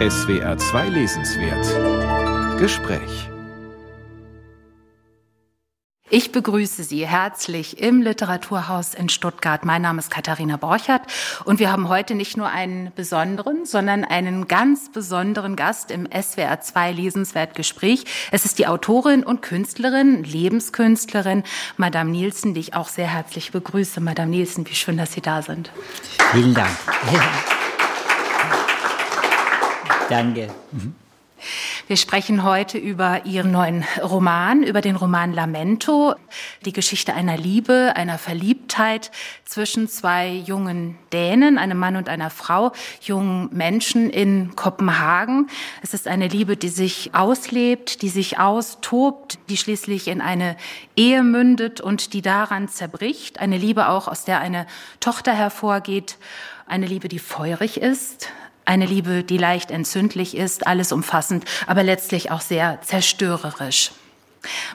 SWR 2 Lesenswert Gespräch ich begrüße Sie herzlich im Literaturhaus in Stuttgart. Mein Name ist Katharina Borchert und wir haben heute nicht nur einen besonderen, sondern einen ganz besonderen Gast im SWR 2 Lesenswert Gespräch. Es ist die Autorin und Künstlerin, Lebenskünstlerin Madame Nielsen, die ich auch sehr herzlich begrüße. Madame Nielsen, wie schön, dass Sie da sind. Vielen Dank. Danke. Wir sprechen heute über Ihren neuen Roman, über den Roman Lamento, die Geschichte einer Liebe, einer Verliebtheit zwischen zwei jungen Dänen, einem Mann und einer Frau, jungen Menschen in Kopenhagen. Es ist eine Liebe, die sich auslebt, die sich austobt, die schließlich in eine Ehe mündet und die daran zerbricht. Eine Liebe auch, aus der eine Tochter hervorgeht. Eine Liebe, die feurig ist, eine Liebe, die leicht entzündlich ist, alles umfassend, aber letztlich auch sehr zerstörerisch.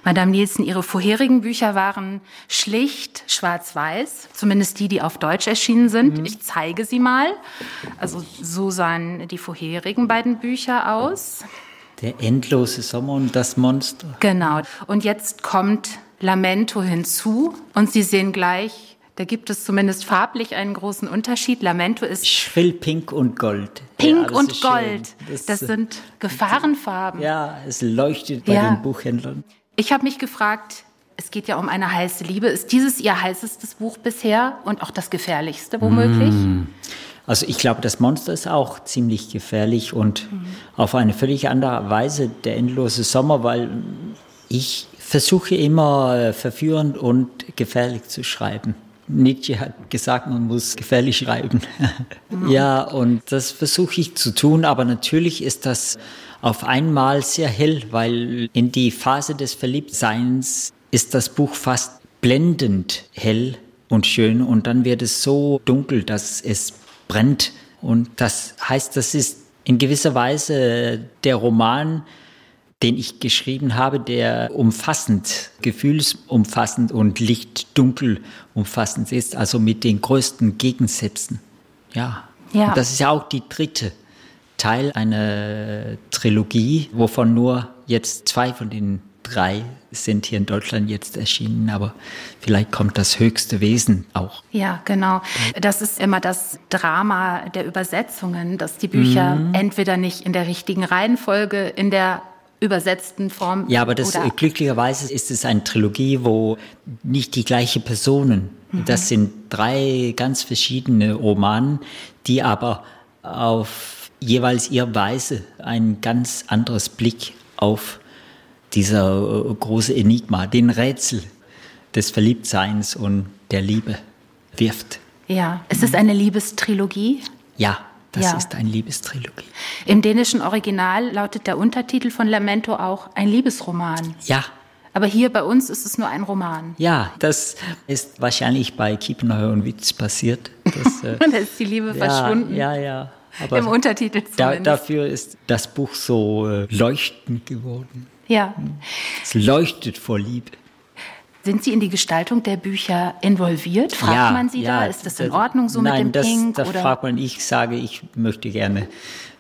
Madame Nielsen, Ihre vorherigen Bücher waren schlicht schwarz-weiß, zumindest die, die auf Deutsch erschienen sind. Mhm. Ich zeige sie mal. Also so sahen die vorherigen beiden Bücher aus. Der endlose Sommer und das Monster. Genau. Und jetzt kommt Lamento hinzu und Sie sehen gleich, da gibt es zumindest farblich einen großen Unterschied. Lamento ist schrill pink und gold. Pink ja, und Gold. Das, das, sind Gefahrenfarben. Ja, es leuchtet bei ja. den Buchhändlern. Ich habe mich gefragt, es geht ja um eine heiße Liebe. Ist dieses Ihr heißestes Buch bisher und auch das gefährlichste womöglich? Mm. Also ich glaube, das Monster ist auch ziemlich gefährlich und mhm. auf eine völlig andere Weise der endlose Sommer, weil ich versuche immer äh, verführend und gefährlich zu schreiben. Nietzsche hat gesagt, man muss gefährlich schreiben. ja, und das versuche ich zu tun, aber natürlich ist das auf einmal sehr hell, weil in die Phase des Verliebtseins ist das Buch fast blendend hell und schön und dann wird es so dunkel, dass es brennt. Und das heißt, das ist in gewisser Weise der Roman, den ich geschrieben habe, der umfassend, gefühlsumfassend und licht-dunkel umfassend ist, also mit den größten Gegensätzen. Ja. ja. Und das ist ja auch die dritte Teil einer Trilogie, wovon nur jetzt zwei von den drei sind hier in Deutschland jetzt erschienen, aber vielleicht kommt das höchste Wesen auch. Ja, genau. Das ist immer das Drama der Übersetzungen, dass die Bücher mhm. entweder nicht in der richtigen Reihenfolge, in der übersetzten Form. Ja, aber das glücklicherweise ist es eine Trilogie, wo nicht die gleiche Personen. Mhm. Das sind drei ganz verschiedene Romanen, die aber auf jeweils ihre Weise ein ganz anderes Blick auf dieser äh, große Enigma, den Rätsel des Verliebtseins und der Liebe wirft. Ja, ist es eine Liebestrilogie? Ja, das ja. ist eine Liebestrilogie. Im dänischen Original lautet der Untertitel von Lamento auch ein Liebesroman. Ja. Aber hier bei uns ist es nur ein Roman. Ja, das ist wahrscheinlich bei Kiepenheuer und Witz passiert. Dass, äh, da ist die Liebe ja, verschwunden. Ja, ja. Aber Im Untertitel. Da, dafür ist das Buch so äh, leuchtend geworden. Ja. Es leuchtet vor Liebe. Sind Sie in die Gestaltung der Bücher involviert? Fragt ja, man Sie ja, da? Ist das in Ordnung so nein, mit dem das, Pink? Das oder? fragt man. Ich sage, ich möchte gerne.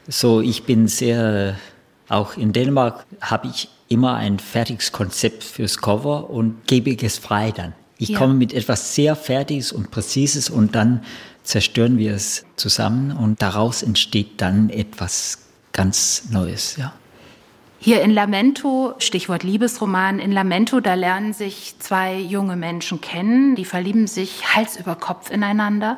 So, ich bin sehr, auch in Dänemark habe ich immer ein fertiges Konzept fürs Cover und gebe es frei dann. Ich ja. komme mit etwas sehr Fertiges und Präzises und dann zerstören wir es zusammen und daraus entsteht dann etwas ganz Neues, ja. Hier in Lamento, Stichwort Liebesroman, in Lamento, da lernen sich zwei junge Menschen kennen, die verlieben sich Hals über Kopf ineinander.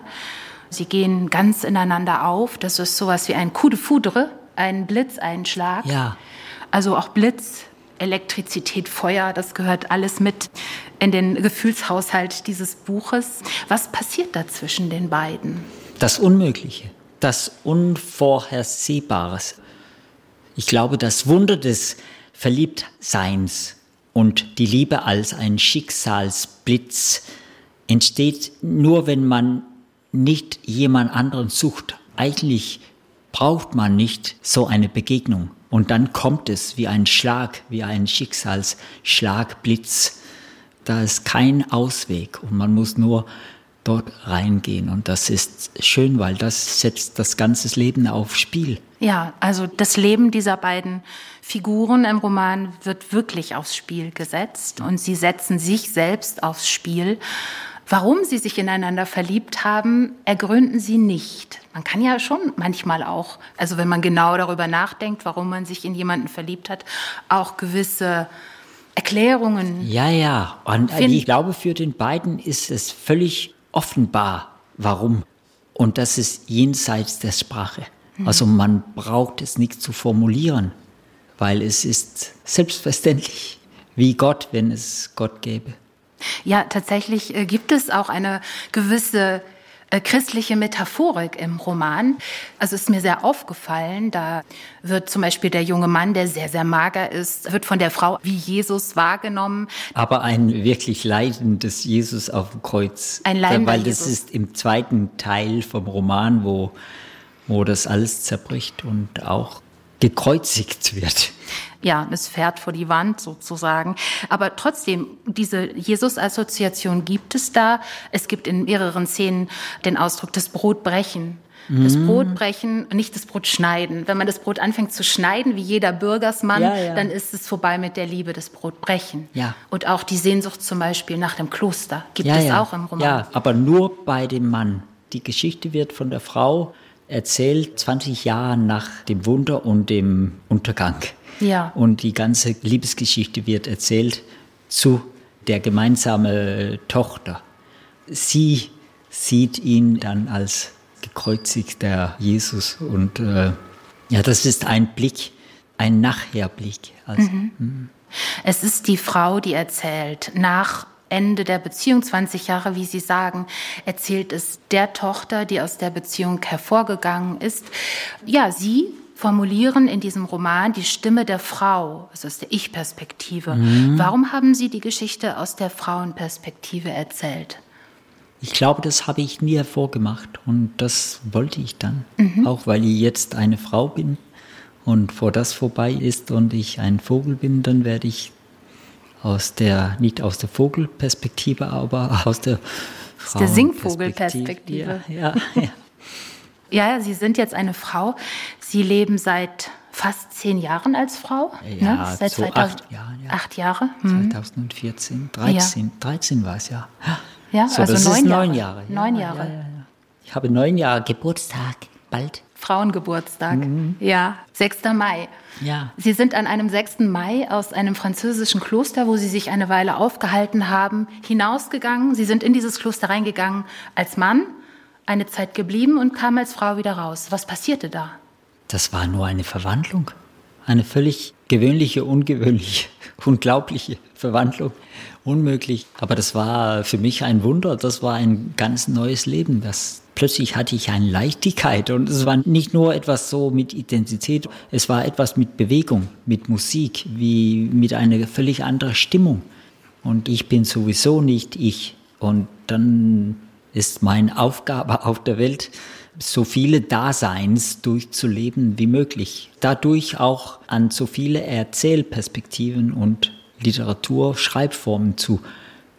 Sie gehen ganz ineinander auf. Das ist sowas wie ein Coup de Foudre, ein Blitzeinschlag. Ja. Also auch Blitz, Elektrizität, Feuer, das gehört alles mit in den Gefühlshaushalt dieses Buches. Was passiert da zwischen den beiden? Das Unmögliche, das Unvorhersehbares. Ich glaube, das Wunder des Verliebtseins und die Liebe als ein Schicksalsblitz entsteht nur, wenn man nicht jemand anderen sucht. Eigentlich braucht man nicht so eine Begegnung. Und dann kommt es wie ein Schlag, wie ein Schicksalsschlagblitz. Da ist kein Ausweg und man muss nur dort reingehen. Und das ist schön, weil das setzt das ganze Leben aufs Spiel. Ja, also das Leben dieser beiden Figuren im Roman wird wirklich aufs Spiel gesetzt und sie setzen sich selbst aufs Spiel. Warum sie sich ineinander verliebt haben, ergründen sie nicht. Man kann ja schon manchmal auch, also wenn man genau darüber nachdenkt, warum man sich in jemanden verliebt hat, auch gewisse Erklärungen. Ja, ja. Und ich glaube, für den beiden ist es völlig offenbar, warum. Und das ist jenseits der Sprache. Also man braucht es nicht zu formulieren, weil es ist selbstverständlich, wie Gott, wenn es Gott gäbe. Ja, tatsächlich äh, gibt es auch eine gewisse christliche Metaphorik im Roman. Also ist mir sehr aufgefallen, da wird zum Beispiel der junge Mann, der sehr, sehr mager ist, wird von der Frau wie Jesus wahrgenommen. Aber ein wirklich leidendes Jesus auf dem Kreuz. Ein leidender Weil das Jesus. ist im zweiten Teil vom Roman, wo, wo das alles zerbricht und auch gekreuzigt wird. Ja, es fährt vor die Wand sozusagen. Aber trotzdem, diese Jesus-Assoziation gibt es da. Es gibt in mehreren Szenen den Ausdruck des Brotbrechen. Das mhm. Brotbrechen, nicht das Brot schneiden. Wenn man das Brot anfängt zu schneiden, wie jeder Bürgersmann, ja, ja. dann ist es vorbei mit der Liebe des Brotbrechen. Ja. Und auch die Sehnsucht zum Beispiel nach dem Kloster gibt ja, es auch im Roman. Ja, aber nur bei dem Mann. Die Geschichte wird von der Frau erzählt 20 Jahre nach dem Wunder und dem Untergang. Ja. Und die ganze Liebesgeschichte wird erzählt zu der gemeinsamen Tochter. Sie sieht ihn dann als gekreuzigter Jesus und äh, ja, das ist ein Blick, ein Nachherblick. Also, mhm. Hm. Es ist die Frau, die erzählt, nach Ende der Beziehung, 20 Jahre, wie Sie sagen, erzählt es der Tochter, die aus der Beziehung hervorgegangen ist. Ja, sie formulieren in diesem Roman die Stimme der Frau, also aus der Ich-Perspektive. Mhm. Warum haben Sie die Geschichte aus der Frauenperspektive erzählt? Ich glaube, das habe ich nie hervorgemacht und das wollte ich dann. Mhm. Auch weil ich jetzt eine Frau bin und vor das vorbei ist und ich ein Vogel bin, dann werde ich aus der, nicht aus der Vogelperspektive, aber aus der Aus der Singvogelperspektive. Ja, ja, ja. ja, Sie sind jetzt eine Frau. Sie leben seit fast zehn Jahren als Frau. Ja, ne? seit so 2000, acht Jahre. Ja. Acht Jahre. Hm. 2014, 13, ja. 13 war es ja. Ja, so, also das neun ist Jahre. neun Jahre. Neun Jahre. Ich habe neun Jahre Geburtstag, bald. Frauengeburtstag. Mhm. Ja, 6. Mai. Ja. Sie sind an einem 6. Mai aus einem französischen Kloster, wo Sie sich eine Weile aufgehalten haben, hinausgegangen. Sie sind in dieses Kloster reingegangen als Mann, eine Zeit geblieben und kamen als Frau wieder raus. Was passierte da? Das war nur eine Verwandlung. Eine völlig gewöhnliche, ungewöhnliche, unglaubliche Verwandlung. Unmöglich. Aber das war für mich ein Wunder. Das war ein ganz neues Leben, das plötzlich hatte ich eine Leichtigkeit und es war nicht nur etwas so mit Intensität, es war etwas mit Bewegung, mit Musik, wie mit einer völlig anderen Stimmung. Und ich bin sowieso nicht ich. Und dann ist meine Aufgabe auf der Welt, so viele Daseins durchzuleben wie möglich. Dadurch auch an so viele Erzählperspektiven und Literatur, Schreibformen zu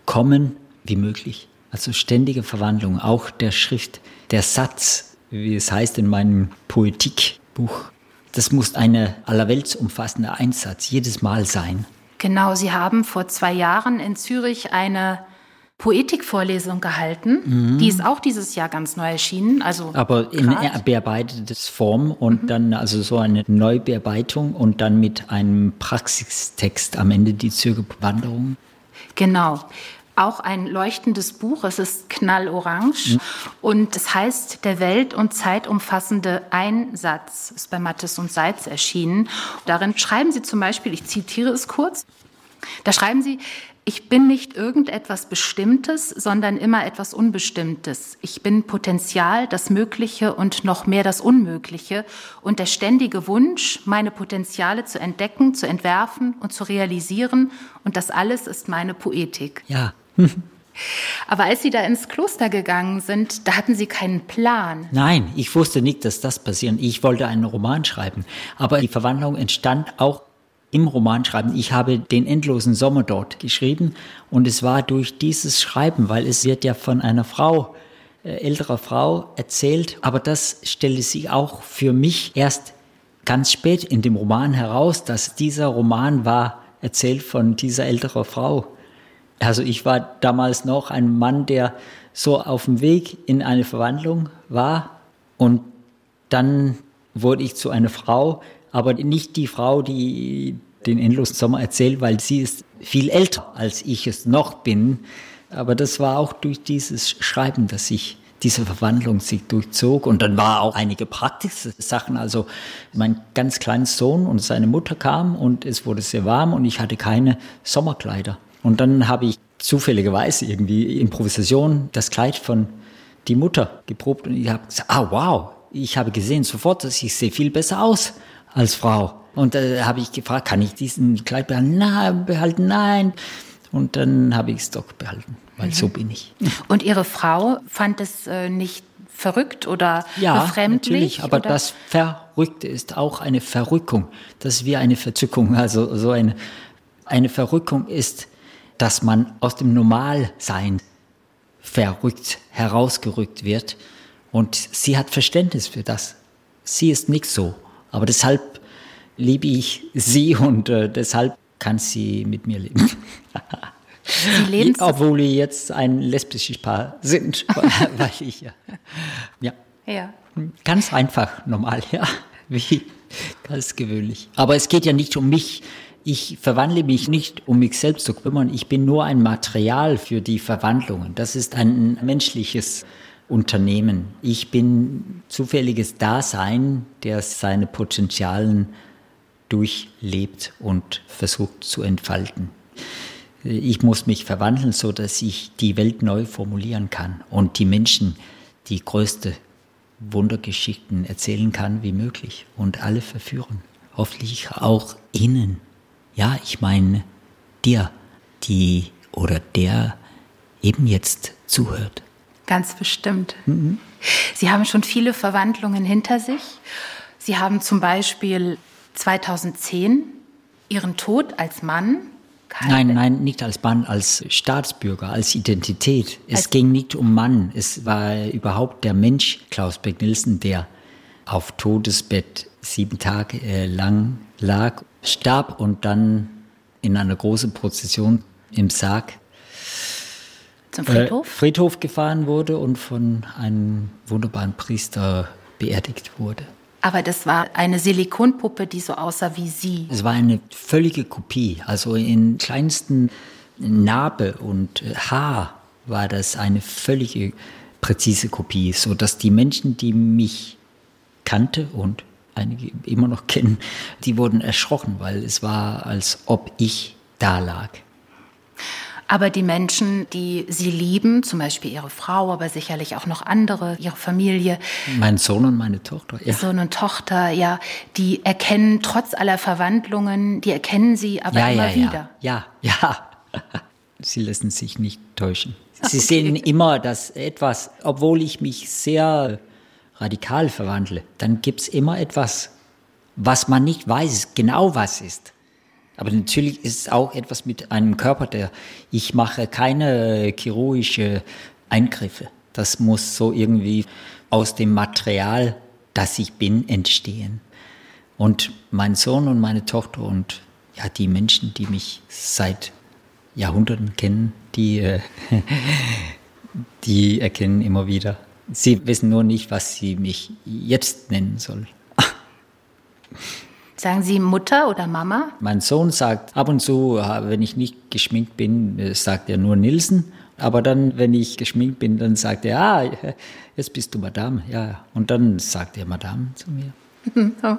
kommen wie möglich. Also ständige Verwandlung, auch der Schrift, der Satz, wie es heißt in meinem Poetikbuch. Das muss eine allerweltsumfassende Einsatz jedes Mal sein. Genau, Sie haben vor zwei Jahren in Zürich eine Poetikvorlesung gehalten. Mhm. Die ist auch dieses Jahr ganz neu erschienen. Also Aber in bearbeitetes Form und mhm. dann also so eine Neubearbeitung und dann mit einem Praxistext am Ende die Zürich-Wanderung. Genau auch ein leuchtendes Buch. Es ist knallorange mhm. und es heißt Der welt- und zeitumfassende Einsatz. Ist bei Mattes und Seitz erschienen. Darin schreiben Sie zum Beispiel, ich zitiere es kurz, da schreiben Sie, ich bin nicht irgendetwas Bestimmtes, sondern immer etwas Unbestimmtes. Ich bin Potenzial, das Mögliche und noch mehr das Unmögliche und der ständige Wunsch, meine Potenziale zu entdecken, zu entwerfen und zu realisieren. Und das alles ist meine Poetik. Ja, Aber als Sie da ins Kloster gegangen sind, da hatten Sie keinen Plan. Nein, ich wusste nicht, dass das passiert. Ich wollte einen Roman schreiben. Aber die Verwandlung entstand auch im Roman schreiben. Ich habe den endlosen Sommer dort geschrieben und es war durch dieses Schreiben, weil es wird ja von einer Frau, äh, älterer Frau erzählt, aber das stellte sich auch für mich erst ganz spät in dem Roman heraus, dass dieser Roman war erzählt von dieser älteren Frau. Also ich war damals noch ein Mann, der so auf dem Weg in eine Verwandlung war und dann wurde ich zu einer Frau, aber nicht die Frau, die den endlosen Sommer erzählt, weil sie ist viel älter, als ich es noch bin. Aber das war auch durch dieses Schreiben, dass ich diese Verwandlung sich durchzog. Und dann war auch einige praktische Sachen. Also mein ganz kleiner Sohn und seine Mutter kamen und es wurde sehr warm und ich hatte keine Sommerkleider. Und dann habe ich zufälligerweise irgendwie Improvisation das Kleid von die Mutter geprobt und ich habe gesagt, ah wow, ich habe gesehen sofort, dass ich sehe viel besser aus als Frau. Und da äh, habe ich gefragt, kann ich diesen Kleid behalten? Nein, behalten, nein. Und dann habe ich es doch behalten, weil mhm. so bin ich. Und Ihre Frau fand es äh, nicht verrückt oder ja, befremdlich? Natürlich, aber oder? das Verrückte ist auch eine Verrückung. Das ist wie eine Verzückung. Also so eine, eine Verrückung ist, dass man aus dem Normalsein verrückt herausgerückt wird. Und sie hat Verständnis für das. Sie ist nicht so. Aber deshalb liebe ich sie und äh, deshalb kann sie mit mir leben. Sie Obwohl wir jetzt ein lesbisches Paar sind, weil ich ja, ja. Ja. Ganz einfach, normal, ja. Wie ganz gewöhnlich. Aber es geht ja nicht um mich. Ich verwandle mich nicht, um mich selbst zu kümmern. Ich bin nur ein Material für die Verwandlungen. Das ist ein menschliches Unternehmen. Ich bin zufälliges Dasein, der seine Potenzialen durchlebt und versucht zu entfalten. Ich muss mich verwandeln, so dass ich die Welt neu formulieren kann und die Menschen die größte Wundergeschichten erzählen kann wie möglich und alle verführen. Hoffentlich auch Ihnen. Ja, ich meine dir, die oder der eben jetzt zuhört. Ganz bestimmt. Mhm. Sie haben schon viele Verwandlungen hinter sich. Sie haben zum Beispiel 2010 Ihren Tod als Mann? Nein, nein, nicht als Mann, als Staatsbürger, als Identität. Es als ging nicht um Mann. Es war überhaupt der Mensch, Klaus Beck-Nielsen, der auf Todesbett sieben Tage äh, lang lag, starb und dann in einer großen Prozession im Sarg zum Friedhof? Äh, Friedhof gefahren wurde und von einem wunderbaren Priester beerdigt wurde. Aber das war eine Silikonpuppe, die so aussah wie Sie. Es war eine völlige Kopie. Also in kleinsten Narbe und äh, Haar war das eine völlige präzise Kopie, so dass die Menschen, die mich kannte und einige immer noch kennen, die wurden erschrocken, weil es war, als ob ich da lag. Aber die Menschen, die sie lieben, zum Beispiel ihre Frau, aber sicherlich auch noch andere, ihre Familie. Mein Sohn und meine Tochter, ja. Sohn und Tochter, ja, die erkennen trotz aller Verwandlungen, die erkennen sie aber ja, immer ja, wieder. Ja, ja, ja. Sie lassen sich nicht täuschen. Sie okay. sehen immer, dass etwas, obwohl ich mich sehr radikal verwandle, dann gibt es immer etwas, was man nicht weiß, genau was ist. Aber natürlich ist es auch etwas mit einem Körper, der ich mache keine chirurgische Eingriffe. Das muss so irgendwie aus dem Material, das ich bin, entstehen. Und mein Sohn und meine Tochter und ja, die Menschen, die mich seit Jahrhunderten kennen, die, äh, die erkennen immer wieder. Sie wissen nur nicht, was sie mich jetzt nennen sollen. Sagen Sie Mutter oder Mama? Mein Sohn sagt ab und zu, wenn ich nicht geschminkt bin, äh, sagt er nur Nilsen. Aber dann, wenn ich geschminkt bin, dann sagt er, ah, jetzt bist du Madame. Ja, und dann sagt er Madame zu mir. Oh.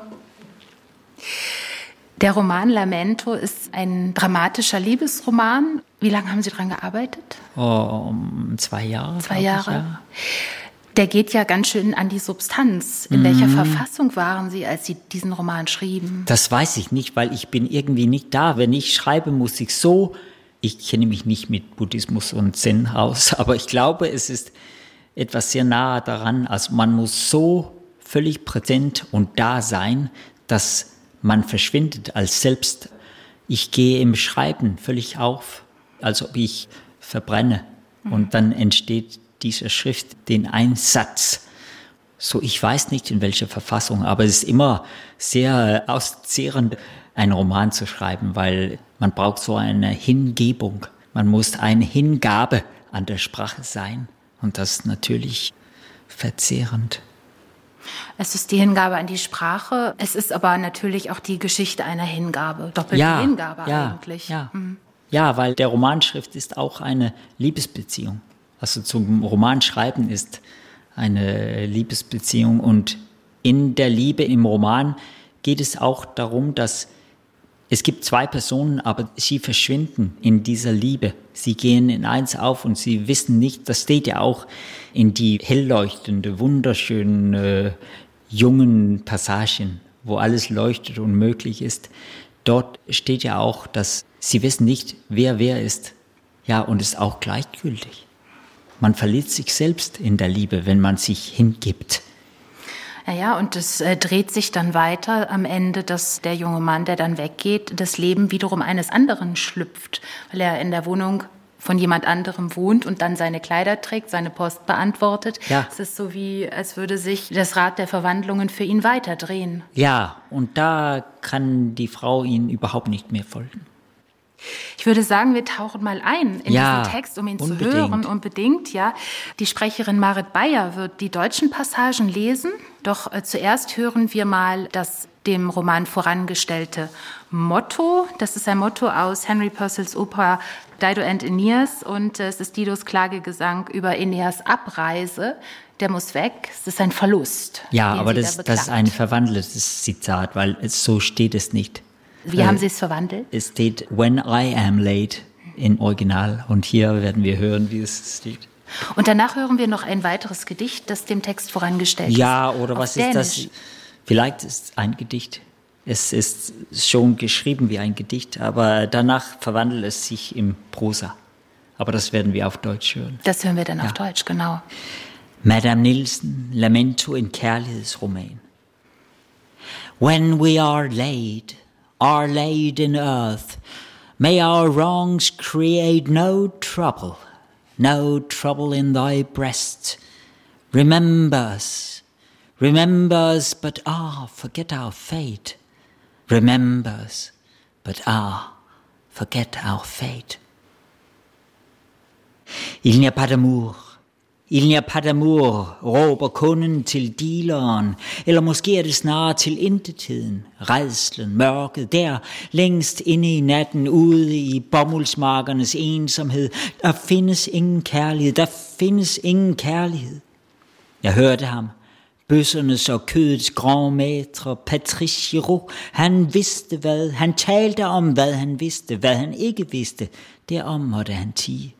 Der Roman Lamento ist ein dramatischer Liebesroman. Wie lange haben Sie daran gearbeitet? Oh, um zwei Jahre. Zwei Jahre. Ich, ja der geht ja ganz schön an die Substanz. In mhm. welcher Verfassung waren Sie, als Sie diesen Roman schrieben? Das weiß ich nicht, weil ich bin irgendwie nicht da. Wenn ich schreibe, muss ich so, ich kenne mich nicht mit Buddhismus und Zen aus, aber ich glaube, es ist etwas sehr nahe daran. Also man muss so völlig präsent und da sein, dass man verschwindet als selbst ich gehe im Schreiben völlig auf, als ob ich verbrenne. Mhm. Und dann entsteht dieser Schrift den Einsatz. So, ich weiß nicht in welcher Verfassung, aber es ist immer sehr auszehrend, einen Roman zu schreiben, weil man braucht so eine Hingebung. Man muss eine Hingabe an der Sprache sein. Und das ist natürlich verzehrend. Es ist die Hingabe an die Sprache. Es ist aber natürlich auch die Geschichte einer Hingabe. Doppelte ja, Hingabe ja, eigentlich. Ja. Mhm. ja, weil der Romanschrift ist auch eine Liebesbeziehung. Also zum Romanschreiben ist eine Liebesbeziehung und in der Liebe im Roman geht es auch darum, dass es gibt zwei Personen, aber sie verschwinden in dieser Liebe. Sie gehen in eins auf und sie wissen nicht, das steht ja auch in die hellleuchtende, wunderschönen, äh, jungen Passagen, wo alles leuchtet und möglich ist. Dort steht ja auch, dass sie wissen nicht, wer wer ist. Ja, und ist auch gleichgültig. Man verliert sich selbst in der Liebe, wenn man sich hingibt. Ja, ja, und es äh, dreht sich dann weiter am Ende, dass der junge Mann, der dann weggeht, das Leben wiederum eines anderen schlüpft, weil er in der Wohnung von jemand anderem wohnt und dann seine Kleider trägt, seine Post beantwortet. Ja. Es ist so wie, als würde sich das Rad der Verwandlungen für ihn weiterdrehen. Ja, und da kann die Frau ihn überhaupt nicht mehr folgen. Ich würde sagen, wir tauchen mal ein in ja, diesen Text, um ihn unbedingt. zu hören. Unbedingt, ja. Die Sprecherin Marit Bayer wird die deutschen Passagen lesen. Doch äh, zuerst hören wir mal das dem Roman vorangestellte Motto. Das ist ein Motto aus Henry Purcells Oper Dido and Aeneas und äh, es ist Didos Klagegesang über Aeneas Abreise. Der muss weg. Es ist ein Verlust. Ja, aber das, da das ist ein verwandeltes Zitat, weil es, so steht es nicht. Wie haben Sie es verwandelt? Es steht When I am late in Original und hier werden wir hören, wie es steht. Und danach hören wir noch ein weiteres Gedicht, das dem Text vorangestellt ist. Ja, oder was Dänisch. ist das? Vielleicht ist es ein Gedicht. Es ist schon geschrieben wie ein Gedicht, aber danach verwandelt es sich in Prosa. Aber das werden wir auf Deutsch hören. Das hören wir dann ja. auf Deutsch, genau. Madame Nielsen, Lamento in Kærlighedsroman. When we are laid, are laid in earth. May our wrongs create no trouble, no trouble in thy breast. Remember us, remember us, but ah, forget our fate. Remember us, but ah, forget our fate. Il n'y a pas d'amour Il n'y a pas d'amour, råber kunden til dealeren, eller måske er det snarere til intetiden, redslen, mørket, der længst inde i natten, ude i bomuldsmarkernes ensomhed. Der findes ingen kærlighed, der findes ingen kærlighed. Jeg hørte ham, bøssernes og kødets grand Patrice Giraud, han vidste hvad, han talte om hvad han vidste, hvad han ikke vidste, derom måtte han tige.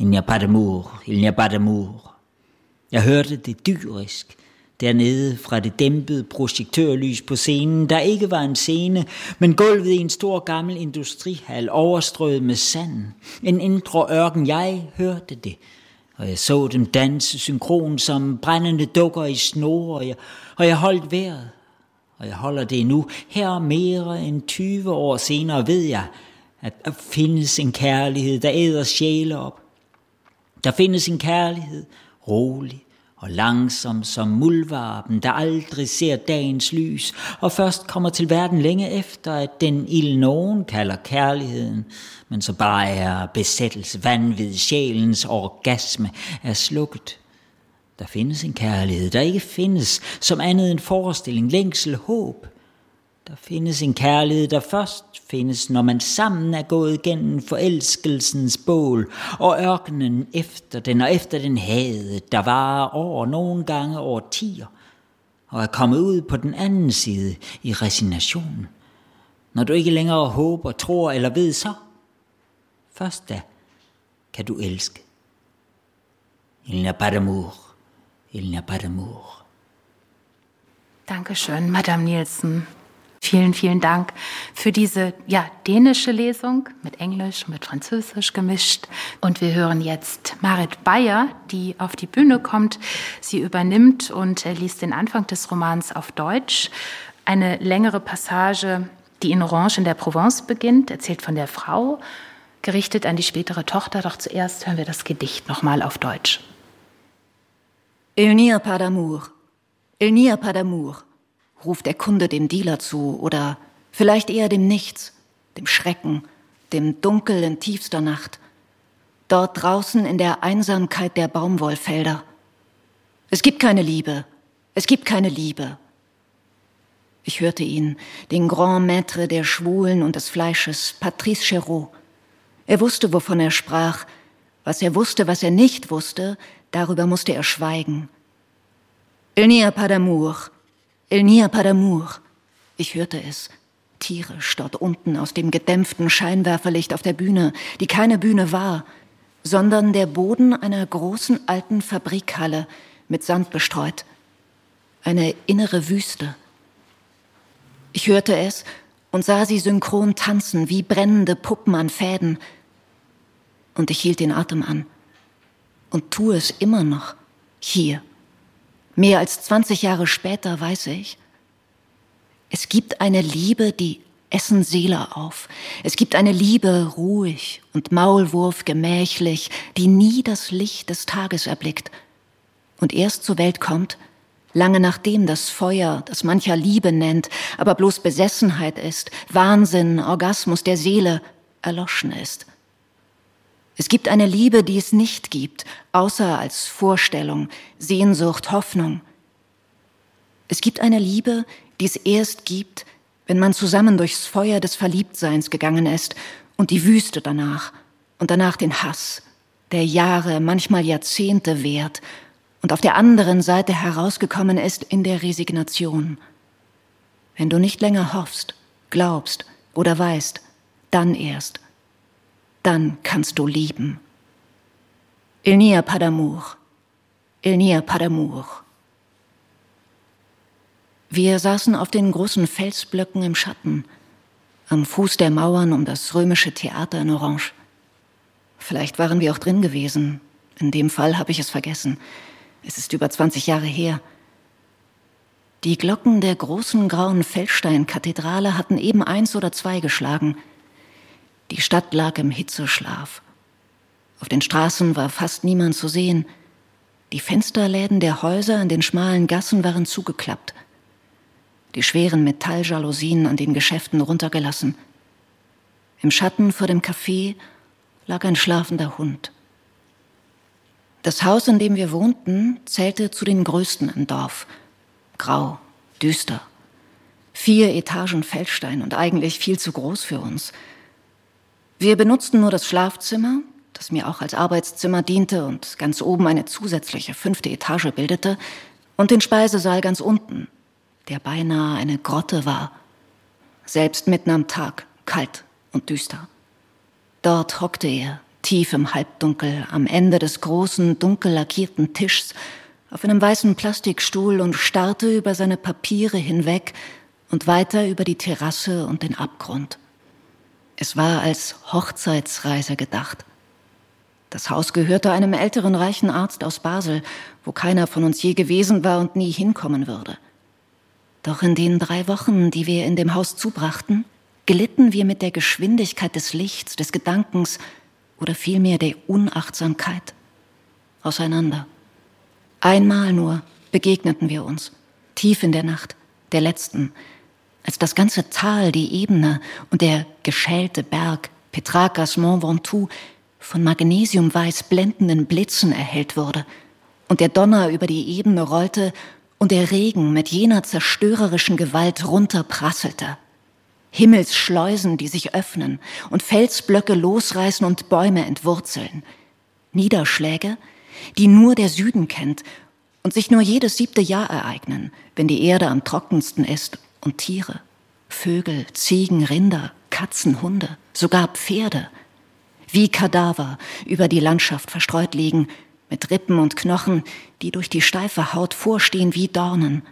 Il n'y a pas d'amour, il n'y a pas d'amour. Jeg hørte det dyrisk, dernede fra det dæmpede projektørlys på scenen, der ikke var en scene, men gulvet i en stor gammel industrihal overstrøget med sand. En indre ørken, jeg hørte det, og jeg så dem danse synkron som brændende dukker i snore, og jeg, og jeg holdt vejret, og jeg holder det nu. Her mere end 20 år senere ved jeg, at der findes en kærlighed, der æder sjæle op, der findes en kærlighed, rolig og langsom som muldvarpen, der aldrig ser dagens lys, og først kommer til verden længe efter, at den ild nogen kalder kærligheden, men så bare er besættelse, vanvid, sjælens orgasme er slukket. Der findes en kærlighed, der ikke findes som andet end forestilling, længsel, håb – der findes en kærlighed, der først findes, når man sammen er gået gennem forelskelsens bål, og ørkenen efter den, og efter den hade, der var over nogle gange over tiger, og er kommet ud på den anden side i resignation. Når du ikke længere håber, tror eller ved så, først da kan du elske. Il n'y a pas d'amour. Il n'y a pas d'amour. Dankeschön, Madame Nielsen. Vielen, vielen Dank für diese ja, dänische Lesung mit Englisch, mit Französisch gemischt. Und wir hören jetzt Marit Bayer, die auf die Bühne kommt. Sie übernimmt und liest den Anfang des Romans auf Deutsch. Eine längere Passage die in Orange in der Provence beginnt, erzählt von der Frau, gerichtet an die spätere Tochter. Doch zuerst hören wir das Gedicht nochmal auf Deutsch. Il n'y a pas d'amour. Il n'y a pas d'amour, ruft der Kunde dem Dealer zu oder vielleicht eher dem Nichts, dem Schrecken, dem Dunkel in tiefster Nacht. Dort draußen in der Einsamkeit der Baumwollfelder. Es gibt keine Liebe. Es gibt keine Liebe. Ich hörte ihn, den Grand Maître der Schwulen und des Fleisches, Patrice Chéreau. Er wusste, wovon er sprach. Was er wusste, was er nicht wusste, darüber musste er schweigen. Il n'y a pas d'amour. Il n'y a pas d'amour. Ich hörte es. Tierisch dort unten aus dem gedämpften Scheinwerferlicht auf der Bühne, die keine Bühne war, sondern der Boden einer großen alten Fabrikhalle mit Sand bestreut. Eine innere Wüste. Ich hörte es und sah sie synchron tanzen wie brennende Puppen an Fäden. Und ich hielt den Atem an. Und tue es immer noch. Hier. Mehr als 20 Jahre später weiß ich, es gibt eine Liebe, die essen Seele auf. Es gibt eine Liebe ruhig und Maulwurf gemächlich, die nie das Licht des Tages erblickt und erst zur Welt kommt, lange nachdem das Feuer, das mancher Liebe nennt, aber bloß Besessenheit ist, Wahnsinn, Orgasmus der Seele, erloschen ist. Es gibt eine Liebe, die es nicht gibt, außer als Vorstellung, Sehnsucht, Hoffnung. Es gibt eine Liebe, die es erst gibt, wenn man zusammen durchs Feuer des Verliebtseins gegangen ist und die Wüste danach und danach den Hass, der Jahre, manchmal Jahrzehnte währt und auf der anderen Seite herausgekommen ist in der Resignation. Wenn du nicht länger hoffst, glaubst oder weißt, dann erst, dann kannst du lieben. Il n'y a pas. Il n'y a. Wir saßen auf den großen Felsblöcken im Schatten, am Fuß der Mauern um das römische Theater in Orange. Vielleicht waren wir auch drin gewesen. In dem Fall habe ich es vergessen. Es ist über 20 Jahre her. Die Glocken der großen grauen Feldsteinkathedrale hatten eben eins oder zwei geschlagen. Die Stadt lag im Hitzeschlaf. Auf den Straßen war fast niemand zu sehen. Die Fensterläden der Häuser in den schmalen Gassen waren zugeklappt. Die schweren Metalljalousien an den Geschäften runtergelassen. Im Schatten vor dem Café lag ein schlafender Hund. Das Haus, in dem wir wohnten, zählte zu den größten im Dorf. Grau, düster. Vier Etagen Feldstein und eigentlich viel zu groß für uns. Wir benutzten nur das Schlafzimmer, das mir auch als Arbeitszimmer diente und ganz oben eine zusätzliche fünfte Etage bildete, und den Speisesaal ganz unten, der beinahe eine Grotte war. Selbst mitten am Tag, kalt und düster. Dort hockte er, tief im Halbdunkel, am Ende des großen, dunkel lackierten Tischs, auf einem weißen Plastikstuhl und starrte über seine Papiere hinweg und weiter über die Terrasse und den Abgrund. Es war als Hochzeitsreise gedacht. Das Haus gehörte einem älteren reichen Arzt aus Basel, wo keiner von uns je gewesen war und nie hinkommen würde. Doch in den drei Wochen, die wir in dem Haus zubrachten, glitten wir mit der Geschwindigkeit des Lichts, des Gedankens oder vielmehr der Unachtsamkeit auseinander. Einmal nur begegneten wir uns, tief in der Nacht, der letzten, als das ganze Tal, die Ebene und der geschälte Berg Petrakas Mont Ventoux von magnesiumweiß blendenden Blitzen erhellt wurde und der Donner über die Ebene rollte und der Regen mit jener zerstörerischen Gewalt runterprasselte. Himmelsschleusen, die sich öffnen und Felsblöcke losreißen und Bäume entwurzeln. Niederschläge, die nur der Süden kennt und sich nur jedes siebte Jahr ereignen, wenn die Erde am trockensten ist und Tiere, Vögel, Ziegen, Rinder, Katzen, Hunde, sogar Pferde, wie Kadaver über die Landschaft verstreut liegen, mit Rippen und Knochen, die durch die steife Haut vorstehen wie Dornen.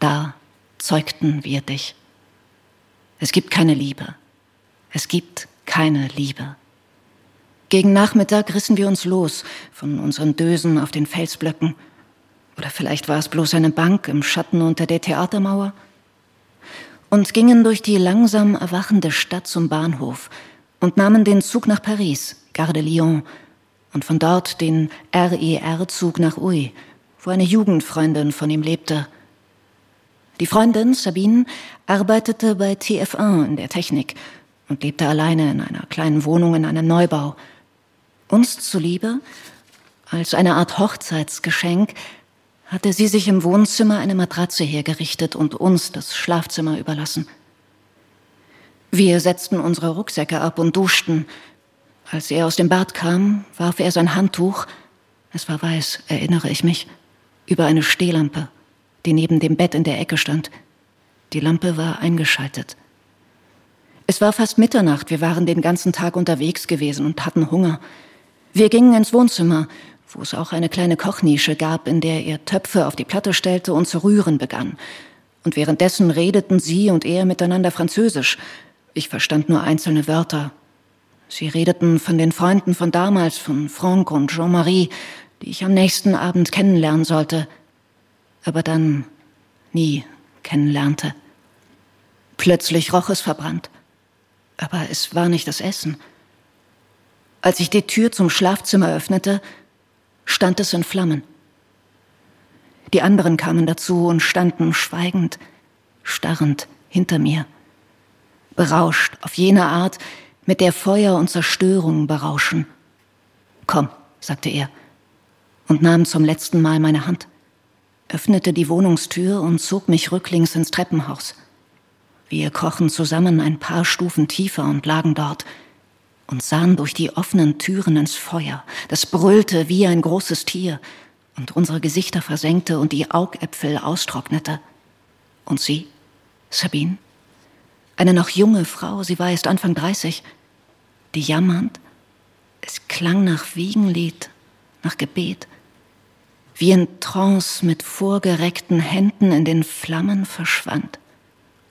Da zeugten wir dich. Es gibt keine Liebe. Es gibt keine Liebe. Gegen Nachmittag rissen wir uns los von unseren Dösen auf den Felsblöcken. Oder vielleicht war es bloß eine Bank im Schatten unter der Theatermauer. Und gingen durch die langsam erwachende Stadt zum Bahnhof und nahmen den Zug nach Paris, Gare de Lyon, und von dort den RER-Zug nach Uy, wo eine Jugendfreundin von ihm lebte. Die Freundin, Sabine, arbeitete bei TF1 in der Technik und lebte alleine in einer kleinen Wohnung in einem Neubau. Uns zuliebe, als eine Art Hochzeitsgeschenk, hatte sie sich im Wohnzimmer eine Matratze hergerichtet und uns das Schlafzimmer überlassen. Wir setzten unsere Rucksäcke ab und duschten. Als er aus dem Bad kam, warf er sein Handtuch, es war weiß, erinnere ich mich, über eine Stehlampe, die neben dem Bett in der Ecke stand. Die Lampe war eingeschaltet. Es war fast Mitternacht, wir waren den ganzen Tag unterwegs gewesen und hatten Hunger. Wir gingen ins Wohnzimmer, wo es auch eine kleine Kochnische gab, in der er Töpfe auf die Platte stellte und zu rühren begann. Und währenddessen redeten sie und er miteinander Französisch. Ich verstand nur einzelne Wörter. Sie redeten von den Freunden von damals, von Franck und Jean-Marie, die ich am nächsten Abend kennenlernen sollte, aber dann nie kennenlernte. Plötzlich roch es verbrannt. Aber es war nicht das Essen. Als ich die Tür zum Schlafzimmer öffnete, stand es in Flammen. Die anderen kamen dazu und standen schweigend, starrend hinter mir. Berauscht auf jene Art, mit der Feuer und Zerstörung berauschen. Komm, sagte er und nahm zum letzten Mal meine Hand, öffnete die Wohnungstür und zog mich rücklings ins Treppenhaus. Wir krochen zusammen ein paar Stufen tiefer und lagen dort und sahen durch die offenen Türen ins Feuer, das brüllte wie ein großes Tier und unsere Gesichter versenkte und die Augäpfel austrocknete. Und sie, Sabine, eine noch junge Frau, sie war erst Anfang 30, die jammernd, es klang nach Wiegenlied, nach Gebet, wie in Trance mit vorgereckten Händen in den Flammen verschwand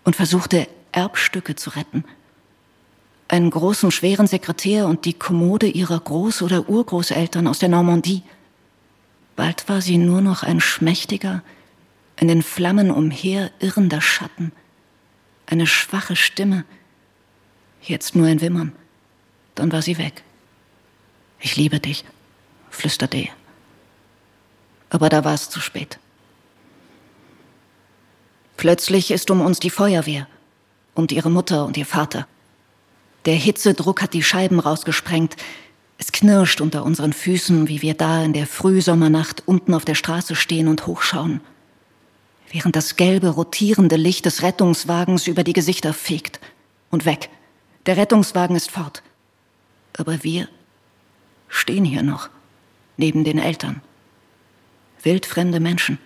und versuchte Erbstücke zu retten. Einen großen, schweren Sekretär und die Kommode ihrer Groß- oder Urgroßeltern aus der Normandie. Bald war sie nur noch ein schmächtiger, in den Flammen umher irrender Schatten, eine schwache Stimme, jetzt nur ein Wimmern. Dann war sie weg. Ich liebe dich, flüsterte er. Aber da war es zu spät. Plötzlich ist um uns die Feuerwehr und ihre Mutter und ihr Vater. Der Hitzedruck hat die Scheiben rausgesprengt. Es knirscht unter unseren Füßen, wie wir da in der Frühsommernacht unten auf der Straße stehen und hochschauen. Während das gelbe, rotierende Licht des Rettungswagens über die Gesichter fegt. Und weg. Der Rettungswagen ist fort. Aber wir stehen hier noch, neben den Eltern. Wildfremde Menschen.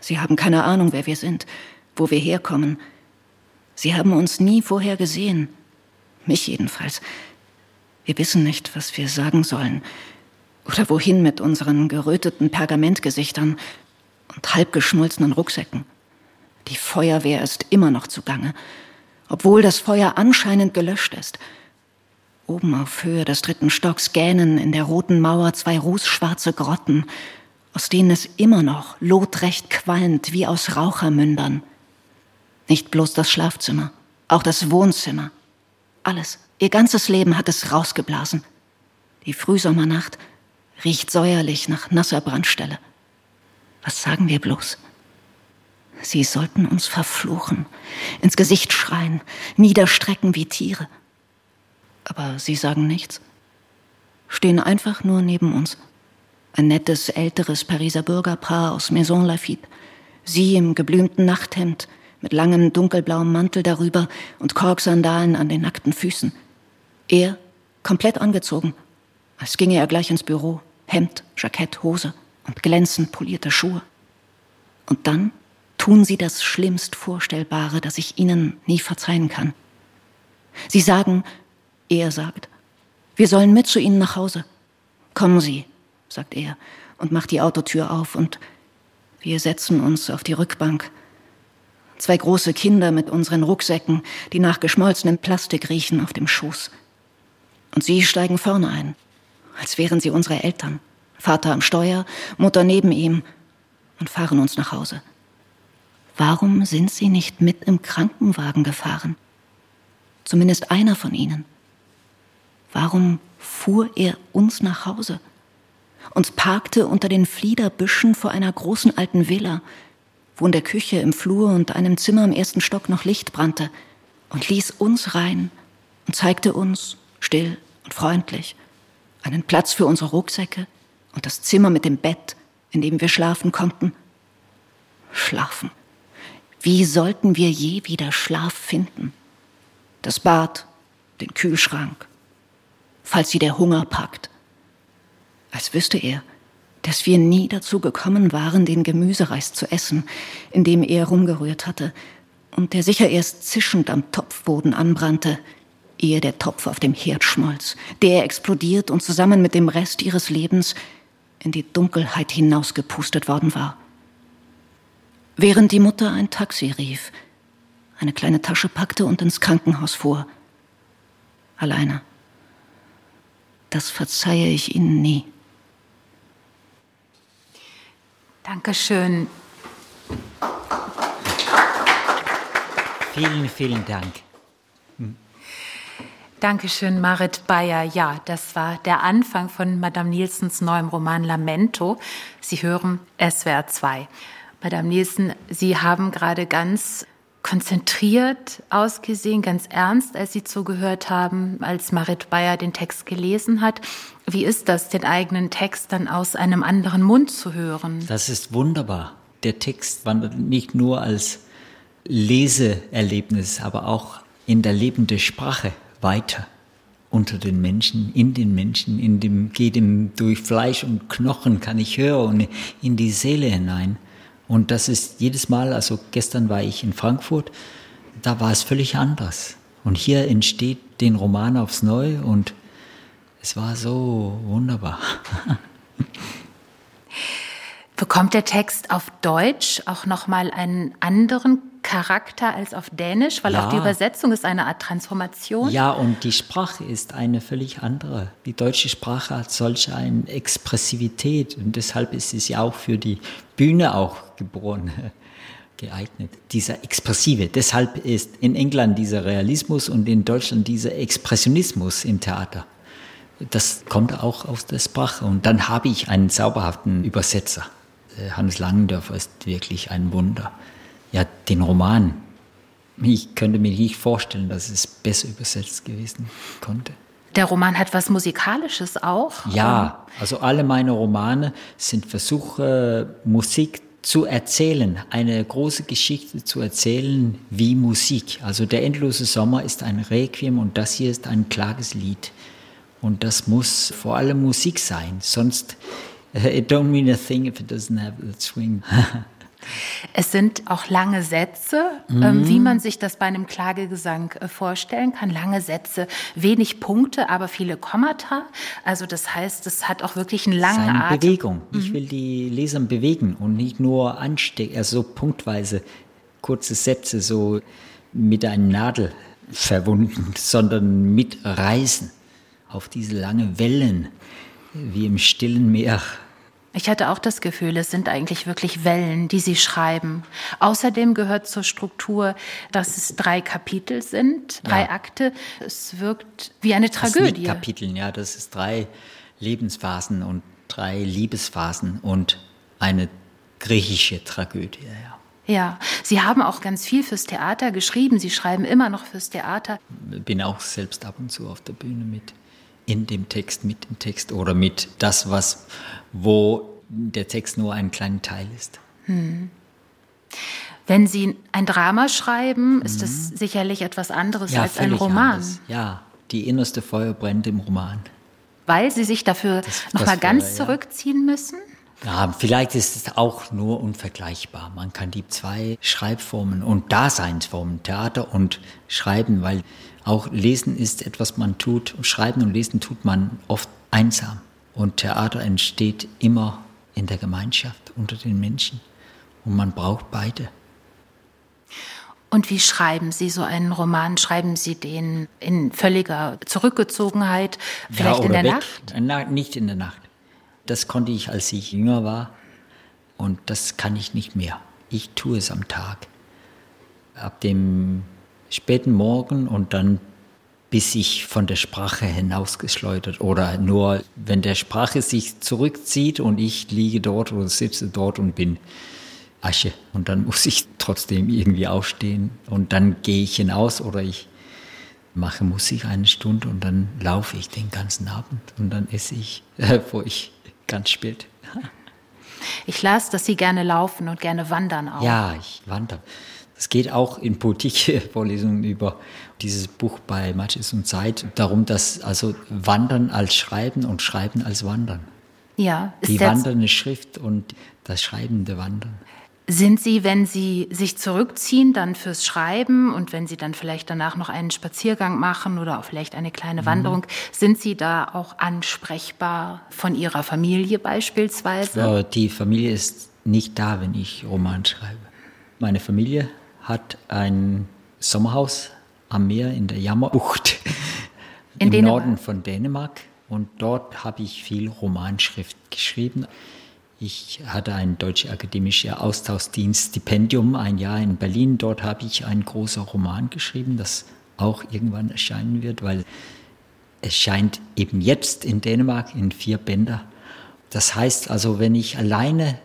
Sie haben keine Ahnung, wer wir sind wo wir herkommen. Sie haben uns nie vorher gesehen. Mich jedenfalls. Wir wissen nicht, was wir sagen sollen. Oder wohin mit unseren geröteten Pergamentgesichtern und halbgeschmolzenen Rucksäcken. Die Feuerwehr ist immer noch zugange, obwohl das Feuer anscheinend gelöscht ist. Oben auf Höhe des dritten Stocks gähnen in der roten Mauer zwei rußschwarze Grotten, aus denen es immer noch lotrecht qualmt wie aus Rauchermündern. Nicht bloß das Schlafzimmer, auch das Wohnzimmer. Alles, ihr ganzes Leben hat es rausgeblasen. Die Frühsommernacht riecht säuerlich nach nasser Brandstelle. Was sagen wir bloß? Sie sollten uns verfluchen, ins Gesicht schreien, niederstrecken wie Tiere. Aber sie sagen nichts, stehen einfach nur neben uns. Ein nettes älteres Pariser Bürgerpaar aus Maison Lafitte, sie im geblümten Nachthemd, mit langem dunkelblauem Mantel darüber und Korksandalen an den nackten Füßen. Er komplett angezogen, als ginge er gleich ins Büro, Hemd, Jackett, Hose und glänzend polierte Schuhe. Und dann tun sie das schlimmst Vorstellbare, das ich ihnen nie verzeihen kann. Sie sagen, er sagt, wir sollen mit zu ihnen nach Hause. Kommen Sie, sagt er und macht die Autotür auf und wir setzen uns auf die Rückbank Zwei große Kinder mit unseren Rucksäcken, die nach geschmolzenem Plastik riechen, auf dem Schoß. Und sie steigen vorne ein, als wären sie unsere Eltern. Vater am Steuer, Mutter neben ihm und fahren uns nach Hause. Warum sind sie nicht mit im Krankenwagen gefahren? Zumindest einer von ihnen. Warum fuhr er uns nach Hause? Uns parkte unter den Fliederbüschen vor einer großen alten Villa, wo in der Küche, im Flur und einem Zimmer im ersten Stock noch Licht brannte, und ließ uns rein und zeigte uns, still und freundlich, einen Platz für unsere Rucksäcke und das Zimmer mit dem Bett, in dem wir schlafen konnten. Schlafen. Wie sollten wir je wieder Schlaf finden? Das Bad, den Kühlschrank, falls sie der Hunger packt. Als wüsste er, dass wir nie dazu gekommen waren, den Gemüsereis zu essen, in dem er rumgerührt hatte, und der sicher erst zischend am Topfboden anbrannte, ehe der Topf auf dem Herd schmolz, der explodiert und zusammen mit dem Rest ihres Lebens in die Dunkelheit hinausgepustet worden war. Während die Mutter ein Taxi rief, eine kleine Tasche packte und ins Krankenhaus fuhr. Alleine. Das verzeihe ich Ihnen nie. Dankeschön. Vielen, vielen Dank. Dankeschön, Marit Bayer. Ja, das war der Anfang von Madame Nielsens neuem Roman Lamento. Sie hören SWR 2. Madame Nielsen, Sie haben gerade ganz konzentriert ausgesehen, ganz ernst, als Sie zugehört haben, als Marit Bayer den Text gelesen hat. Wie ist das, den eigenen Text dann aus einem anderen Mund zu hören? Das ist wunderbar. Der Text wandert nicht nur als Leseerlebnis, aber auch in der lebenden Sprache weiter unter den Menschen, in den Menschen, in dem, geht ihm durch Fleisch und Knochen, kann ich hören, in die Seele hinein. Und das ist jedes Mal, also gestern war ich in Frankfurt, da war es völlig anders. Und hier entsteht den Roman aufs Neue und es war so wunderbar. Bekommt der Text auf Deutsch auch nochmal einen anderen Charakter als auf Dänisch, weil ja. auch die Übersetzung ist eine Art Transformation. Ja, und die Sprache ist eine völlig andere. Die deutsche Sprache hat solch eine Expressivität und deshalb ist es ja auch für die Bühne auch geboren geeignet. Dieser Expressive. Deshalb ist in England dieser Realismus und in Deutschland dieser Expressionismus im Theater. Das kommt auch aus der Sprache. Und dann habe ich einen zauberhaften Übersetzer. Äh, Hans Langendorfer ist wirklich ein Wunder ja, den Roman. Ich könnte mir nicht vorstellen, dass es besser übersetzt gewesen konnte. Der Roman hat was Musikalisches auch? Ja, also alle meine Romane sind Versuche, Musik zu erzählen, eine große Geschichte zu erzählen wie Musik. Also der endlose Sommer ist ein Requiem und das hier ist ein Klageslied. Und das muss vor allem Musik sein, sonst it don't mean a thing if it doesn't have the swing. Es sind auch lange Sätze, mhm. ähm, wie man sich das bei einem Klagegesang äh, vorstellen kann. Lange Sätze, wenig Punkte, aber viele Kommata. Also das heißt, es hat auch wirklich einen langen Seine Atem. Bewegung. Mhm. Ich will die Leser bewegen und nicht nur anstecken, also so punktweise kurze Sätze, so mit einer Nadel verwunden, sondern mitreißen auf diese lange Wellen wie im stillen Meer ich hatte auch das Gefühl, es sind eigentlich wirklich Wellen, die Sie schreiben. Außerdem gehört zur Struktur, dass es drei Kapitel sind, drei ja. Akte. Es wirkt wie eine Tragödie. Das Kapiteln, ja, das ist drei Lebensphasen und drei Liebesphasen und eine griechische Tragödie, ja. Ja, Sie haben auch ganz viel fürs Theater geschrieben. Sie schreiben immer noch fürs Theater. Bin auch selbst ab und zu auf der Bühne mit in dem Text, mit dem Text oder mit das, was, wo der Text nur ein kleiner Teil ist. Hm. Wenn Sie ein Drama schreiben, ist das mhm. sicherlich etwas anderes ja, als ein Roman. Anders. Ja, die innerste Feuer brennt im Roman. Weil Sie sich dafür nochmal ganz Feuer, zurückziehen ja. müssen? Ja, vielleicht ist es auch nur unvergleichbar. Man kann die zwei Schreibformen und Daseinsformen, Theater und Schreiben, weil auch Lesen ist etwas, man tut, Schreiben und Lesen tut man oft einsam. Und Theater entsteht immer in der Gemeinschaft unter den Menschen. Und man braucht beide. Und wie schreiben Sie so einen Roman? Schreiben Sie den in völliger Zurückgezogenheit, vielleicht ja, in der weg. Nacht? Na, nicht in der Nacht. Das konnte ich, als ich jünger war. Und das kann ich nicht mehr. Ich tue es am Tag. ab dem späten Morgen und dann bis ich von der Sprache hinausgeschleudert oder nur wenn der Sprache sich zurückzieht und ich liege dort oder sitze dort und bin Asche und dann muss ich trotzdem irgendwie aufstehen und dann gehe ich hinaus oder ich mache Musik eine Stunde und dann laufe ich den ganzen Abend und dann esse ich, wo ich ganz spät. Ich las, dass Sie gerne laufen und gerne wandern auch. Ja, ich wandere. Es geht auch in Politik-Vorlesungen über dieses Buch bei Matches und Zeit darum, dass also Wandern als Schreiben und Schreiben als Wandern. Ja, ist die wandernde Schrift und das schreibende Wandern. Sind Sie, wenn Sie sich zurückziehen, dann fürs Schreiben und wenn Sie dann vielleicht danach noch einen Spaziergang machen oder auch vielleicht eine kleine mhm. Wanderung, sind Sie da auch ansprechbar von Ihrer Familie beispielsweise? Ja, die Familie ist nicht da, wenn ich Roman schreibe. Meine Familie hat ein Sommerhaus am Meer in der Jammerbucht in im Dänemark. Norden von Dänemark und dort habe ich viel Romanschrift geschrieben. Ich hatte ein deutscher akademischer Austauschdienst Stipendium ein Jahr in Berlin. Dort habe ich einen großen Roman geschrieben, das auch irgendwann erscheinen wird, weil es scheint eben jetzt in Dänemark in vier Bänder. Das heißt also, wenn ich alleine,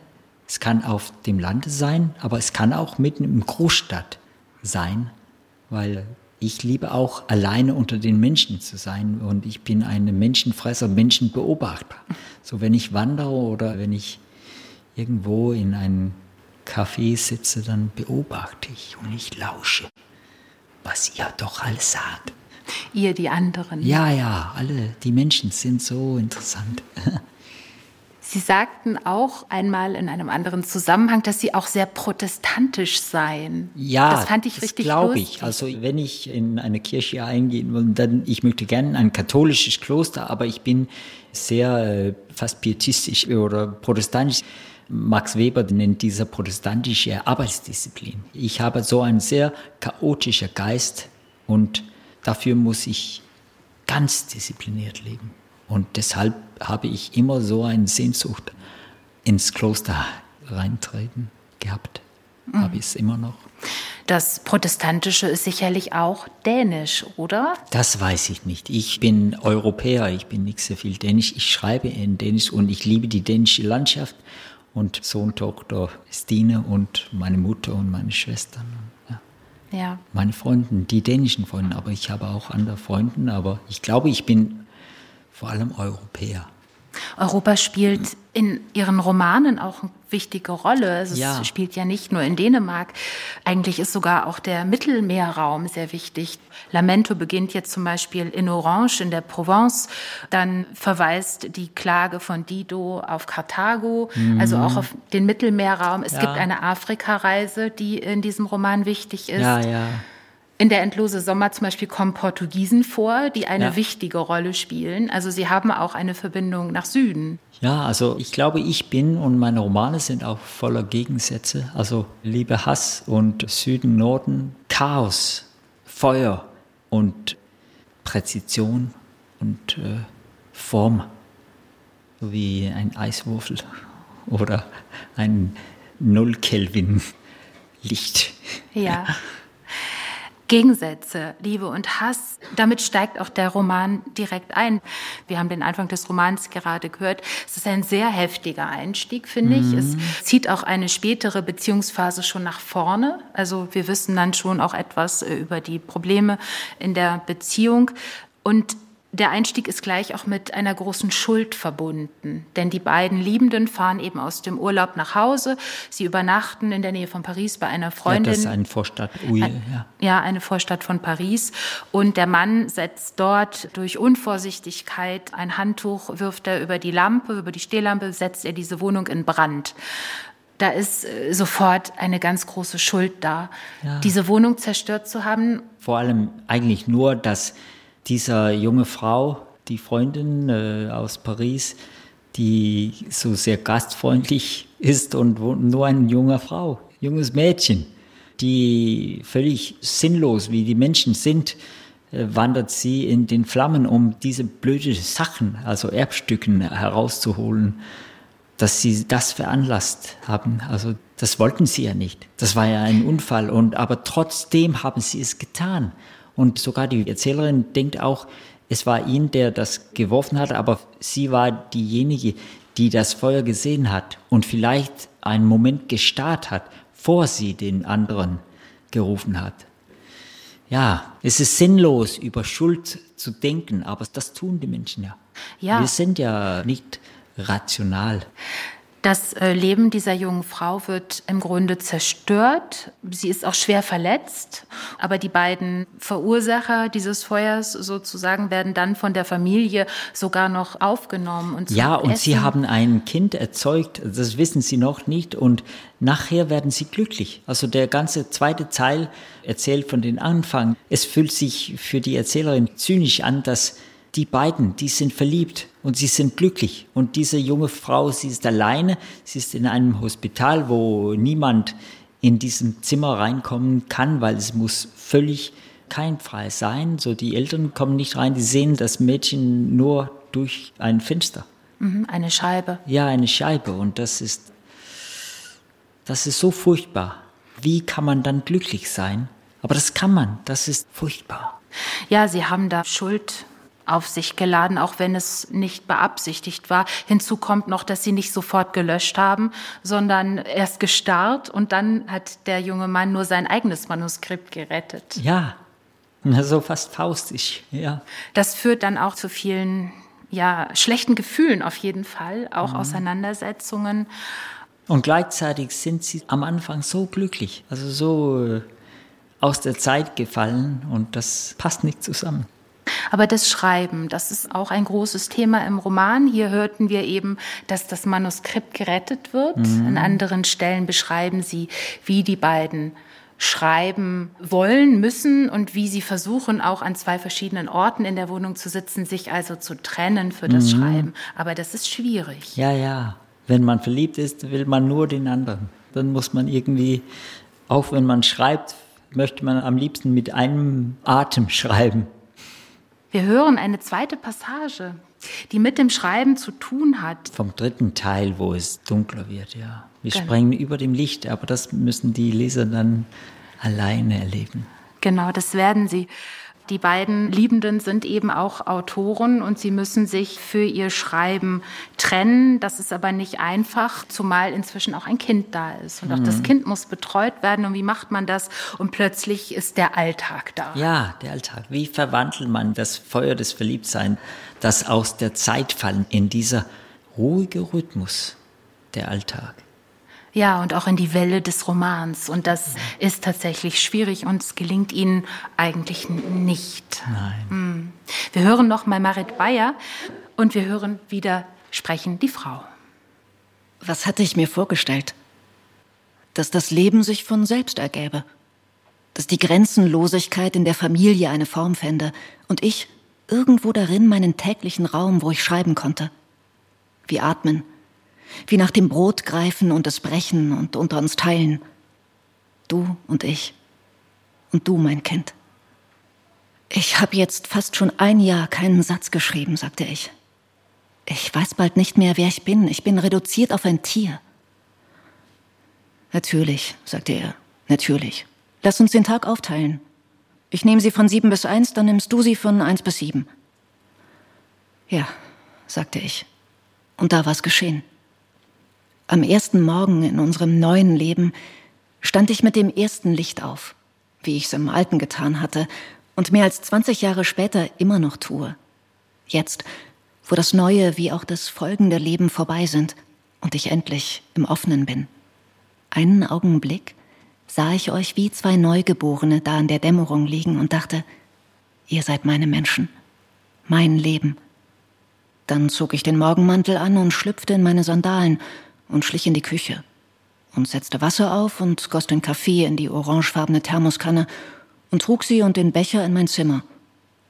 es kann auf dem Lande sein, aber es kann auch mitten im Großstadt sein, weil ich liebe auch alleine unter den Menschen zu sein und ich bin ein Menschenfresser, Menschenbeobachter. So wenn ich wandere oder wenn ich irgendwo in einem Café sitze, dann beobachte ich und ich lausche, was ihr doch alles sagt. Ihr, die anderen. Ja, ja, alle, die Menschen sind so interessant. Sie sagten auch einmal in einem anderen Zusammenhang, dass Sie auch sehr protestantisch seien. Ja, das fand ich das richtig glaube ich. Also wenn ich in eine Kirche eingehen will, dann ich möchte gerne ein katholisches Kloster, aber ich bin sehr äh, fast pietistisch oder protestantisch. Max Weber nennt diese protestantische Arbeitsdisziplin. Ich habe so einen sehr chaotischen Geist und dafür muss ich ganz diszipliniert leben. Und deshalb habe ich immer so eine Sehnsucht ins Kloster reintreten gehabt. Mhm. Habe ich es immer noch. Das Protestantische ist sicherlich auch dänisch, oder? Das weiß ich nicht. Ich bin Europäer, ich bin nicht sehr viel dänisch. Ich schreibe in Dänisch und ich liebe die dänische Landschaft. Und Sohn, Tochter Stine und meine Mutter und meine Schwestern. Ja. ja. Meine Freunde, die dänischen Freunde, aber ich habe auch andere Freunde, aber ich glaube, ich bin vor allem Europäer. Europa spielt in ihren Romanen auch eine wichtige Rolle. Also ja. Es spielt ja nicht nur in Dänemark. Eigentlich ist sogar auch der Mittelmeerraum sehr wichtig. Lamento beginnt jetzt zum Beispiel in Orange in der Provence. Dann verweist die Klage von Dido auf Karthago, mhm. also auch auf den Mittelmeerraum. Es ja. gibt eine Afrikareise, die in diesem Roman wichtig ist. Ja, ja. In der Endlose Sommer zum Beispiel kommen Portugiesen vor, die eine ja. wichtige Rolle spielen. Also sie haben auch eine Verbindung nach Süden. Ja, also ich glaube, ich bin und meine Romane sind auch voller Gegensätze. Also Liebe, Hass und Süden, Norden, Chaos, Feuer und Präzision und äh, Form. So wie ein Eiswürfel oder ein Null-Kelvin-Licht. Ja. Gegensätze, Liebe und Hass. Damit steigt auch der Roman direkt ein. Wir haben den Anfang des Romans gerade gehört. Es ist ein sehr heftiger Einstieg, finde mhm. ich. Es zieht auch eine spätere Beziehungsphase schon nach vorne. Also wir wissen dann schon auch etwas äh, über die Probleme in der Beziehung. Und der Einstieg ist gleich auch mit einer großen Schuld verbunden, denn die beiden Liebenden fahren eben aus dem Urlaub nach Hause. Sie übernachten in der Nähe von Paris bei einer Freundin. Ja, das ist eine Vorstadt, Ui, ja. Ja, eine Vorstadt von Paris. Und der Mann setzt dort durch Unvorsichtigkeit ein Handtuch, wirft er über die Lampe, über die Stehlampe, setzt er diese Wohnung in Brand da ist äh, sofort eine ganz große Schuld da, ja. diese Wohnung zerstört zu haben. Vor allem eigentlich nur, dass dieser junge Frau, die Freundin äh, aus Paris, die so sehr gastfreundlich ist und nur eine junge Frau, junges Mädchen, die völlig sinnlos, wie die Menschen sind, äh, wandert sie in den Flammen, um diese blöde Sachen, also Erbstücken herauszuholen, dass sie das veranlasst haben. Also Das wollten sie ja nicht. Das war ja ein Unfall. Und, aber trotzdem haben sie es getan. Und sogar die Erzählerin denkt auch, es war ihn, der das geworfen hat, aber sie war diejenige, die das Feuer gesehen hat und vielleicht einen Moment gestarrt hat, vor sie den anderen gerufen hat. Ja, es ist sinnlos, über Schuld zu denken, aber das tun die Menschen ja. ja. Wir sind ja nicht rational. Das äh, Leben dieser jungen Frau wird im Grunde zerstört. Sie ist auch schwer verletzt. Aber die beiden Verursacher dieses Feuers sozusagen werden dann von der Familie sogar noch aufgenommen. Und ja, und Essen. sie haben ein Kind erzeugt. Das wissen sie noch nicht. Und nachher werden sie glücklich. Also der ganze zweite Teil erzählt von den Anfang. Es fühlt sich für die Erzählerin zynisch an, dass die beiden, die sind verliebt und sie sind glücklich. Und diese junge Frau, sie ist alleine, sie ist in einem Hospital, wo niemand in diesem Zimmer reinkommen kann, weil es muss völlig keimfrei sein. So die Eltern kommen nicht rein, die sehen das Mädchen nur durch ein Fenster. Mhm, eine Scheibe. Ja, eine Scheibe. Und das ist, das ist so furchtbar. Wie kann man dann glücklich sein? Aber das kann man, das ist furchtbar. Ja, Sie haben da Schuld auf sich geladen, auch wenn es nicht beabsichtigt war. Hinzu kommt noch, dass sie nicht sofort gelöscht haben, sondern erst gestarrt und dann hat der junge Mann nur sein eigenes Manuskript gerettet. Ja, so fast faustisch, ja. Das führt dann auch zu vielen ja, schlechten Gefühlen auf jeden Fall, auch mhm. Auseinandersetzungen. Und gleichzeitig sind sie am Anfang so glücklich, also so äh, aus der Zeit gefallen und das passt nicht zusammen. Aber das Schreiben, das ist auch ein großes Thema im Roman. Hier hörten wir eben, dass das Manuskript gerettet wird. Mhm. An anderen Stellen beschreiben sie, wie die beiden schreiben wollen, müssen und wie sie versuchen, auch an zwei verschiedenen Orten in der Wohnung zu sitzen, sich also zu trennen für das mhm. Schreiben. Aber das ist schwierig. Ja, ja. Wenn man verliebt ist, will man nur den anderen. Dann muss man irgendwie, auch wenn man schreibt, möchte man am liebsten mit einem Atem schreiben. Wir hören eine zweite Passage, die mit dem Schreiben zu tun hat. Vom dritten Teil, wo es dunkler wird, ja. Wir genau. sprengen über dem Licht, aber das müssen die Leser dann alleine erleben. Genau, das werden sie. Die beiden Liebenden sind eben auch Autoren und sie müssen sich für ihr Schreiben trennen. Das ist aber nicht einfach, zumal inzwischen auch ein Kind da ist. Und auch das mhm. Kind muss betreut werden. Und wie macht man das? Und plötzlich ist der Alltag da. Ja, der Alltag. Wie verwandelt man das Feuer des Verliebtseins, das aus der Zeit fallen, in dieser ruhige Rhythmus, der Alltag? Ja, und auch in die Welle des Romans. Und das ist tatsächlich schwierig und es gelingt ihnen eigentlich nicht. Nein. Hm. Wir hören noch mal Marit Bayer und wir hören wieder sprechen die Frau. Was hatte ich mir vorgestellt? Dass das Leben sich von selbst ergäbe. Dass die Grenzenlosigkeit in der Familie eine Form fände und ich irgendwo darin meinen täglichen Raum, wo ich schreiben konnte. Wie atmen, wie nach dem Brot greifen und es brechen und unter uns teilen. Du und ich. Und du, mein Kind. Ich habe jetzt fast schon ein Jahr keinen Satz geschrieben, sagte ich. Ich weiß bald nicht mehr, wer ich bin. Ich bin reduziert auf ein Tier. Natürlich, sagte er. Natürlich. Lass uns den Tag aufteilen. Ich nehme sie von sieben bis eins, dann nimmst du sie von eins bis sieben. Ja, sagte ich. Und da war's geschehen. Am ersten Morgen in unserem neuen Leben stand ich mit dem ersten Licht auf, wie ich es im alten getan hatte und mehr als 20 Jahre später immer noch tue. Jetzt, wo das neue wie auch das folgende Leben vorbei sind und ich endlich im offenen bin. Einen Augenblick sah ich euch wie zwei Neugeborene da in der Dämmerung liegen und dachte, ihr seid meine Menschen, mein Leben. Dann zog ich den Morgenmantel an und schlüpfte in meine Sandalen und schlich in die Küche und setzte Wasser auf und goss den Kaffee in die orangefarbene Thermoskanne und trug sie und den Becher in mein Zimmer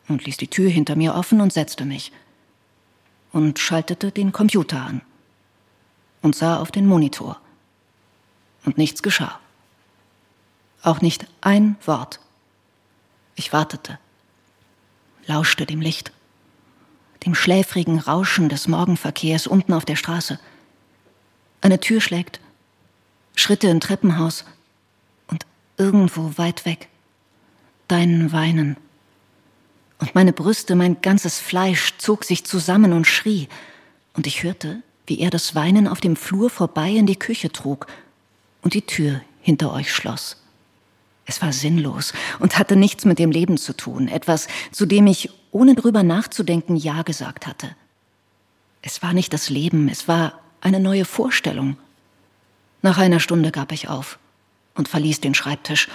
und ließ die Tür hinter mir offen und setzte mich und schaltete den Computer an und sah auf den Monitor. Und nichts geschah. Auch nicht ein Wort. Ich wartete, lauschte dem Licht, dem schläfrigen Rauschen des Morgenverkehrs unten auf der Straße – eine Tür schlägt. Schritte im Treppenhaus und irgendwo weit weg dein Weinen. Und meine Brüste, mein ganzes Fleisch zog sich zusammen und schrie, und ich hörte, wie er das Weinen auf dem Flur vorbei in die Küche trug und die Tür hinter euch schloss. Es war sinnlos und hatte nichts mit dem Leben zu tun, etwas, zu dem ich, ohne drüber nachzudenken, Ja gesagt hatte. Es war nicht das Leben, es war eine neue Vorstellung. Nach einer Stunde gab ich auf und verließ den Schreibtisch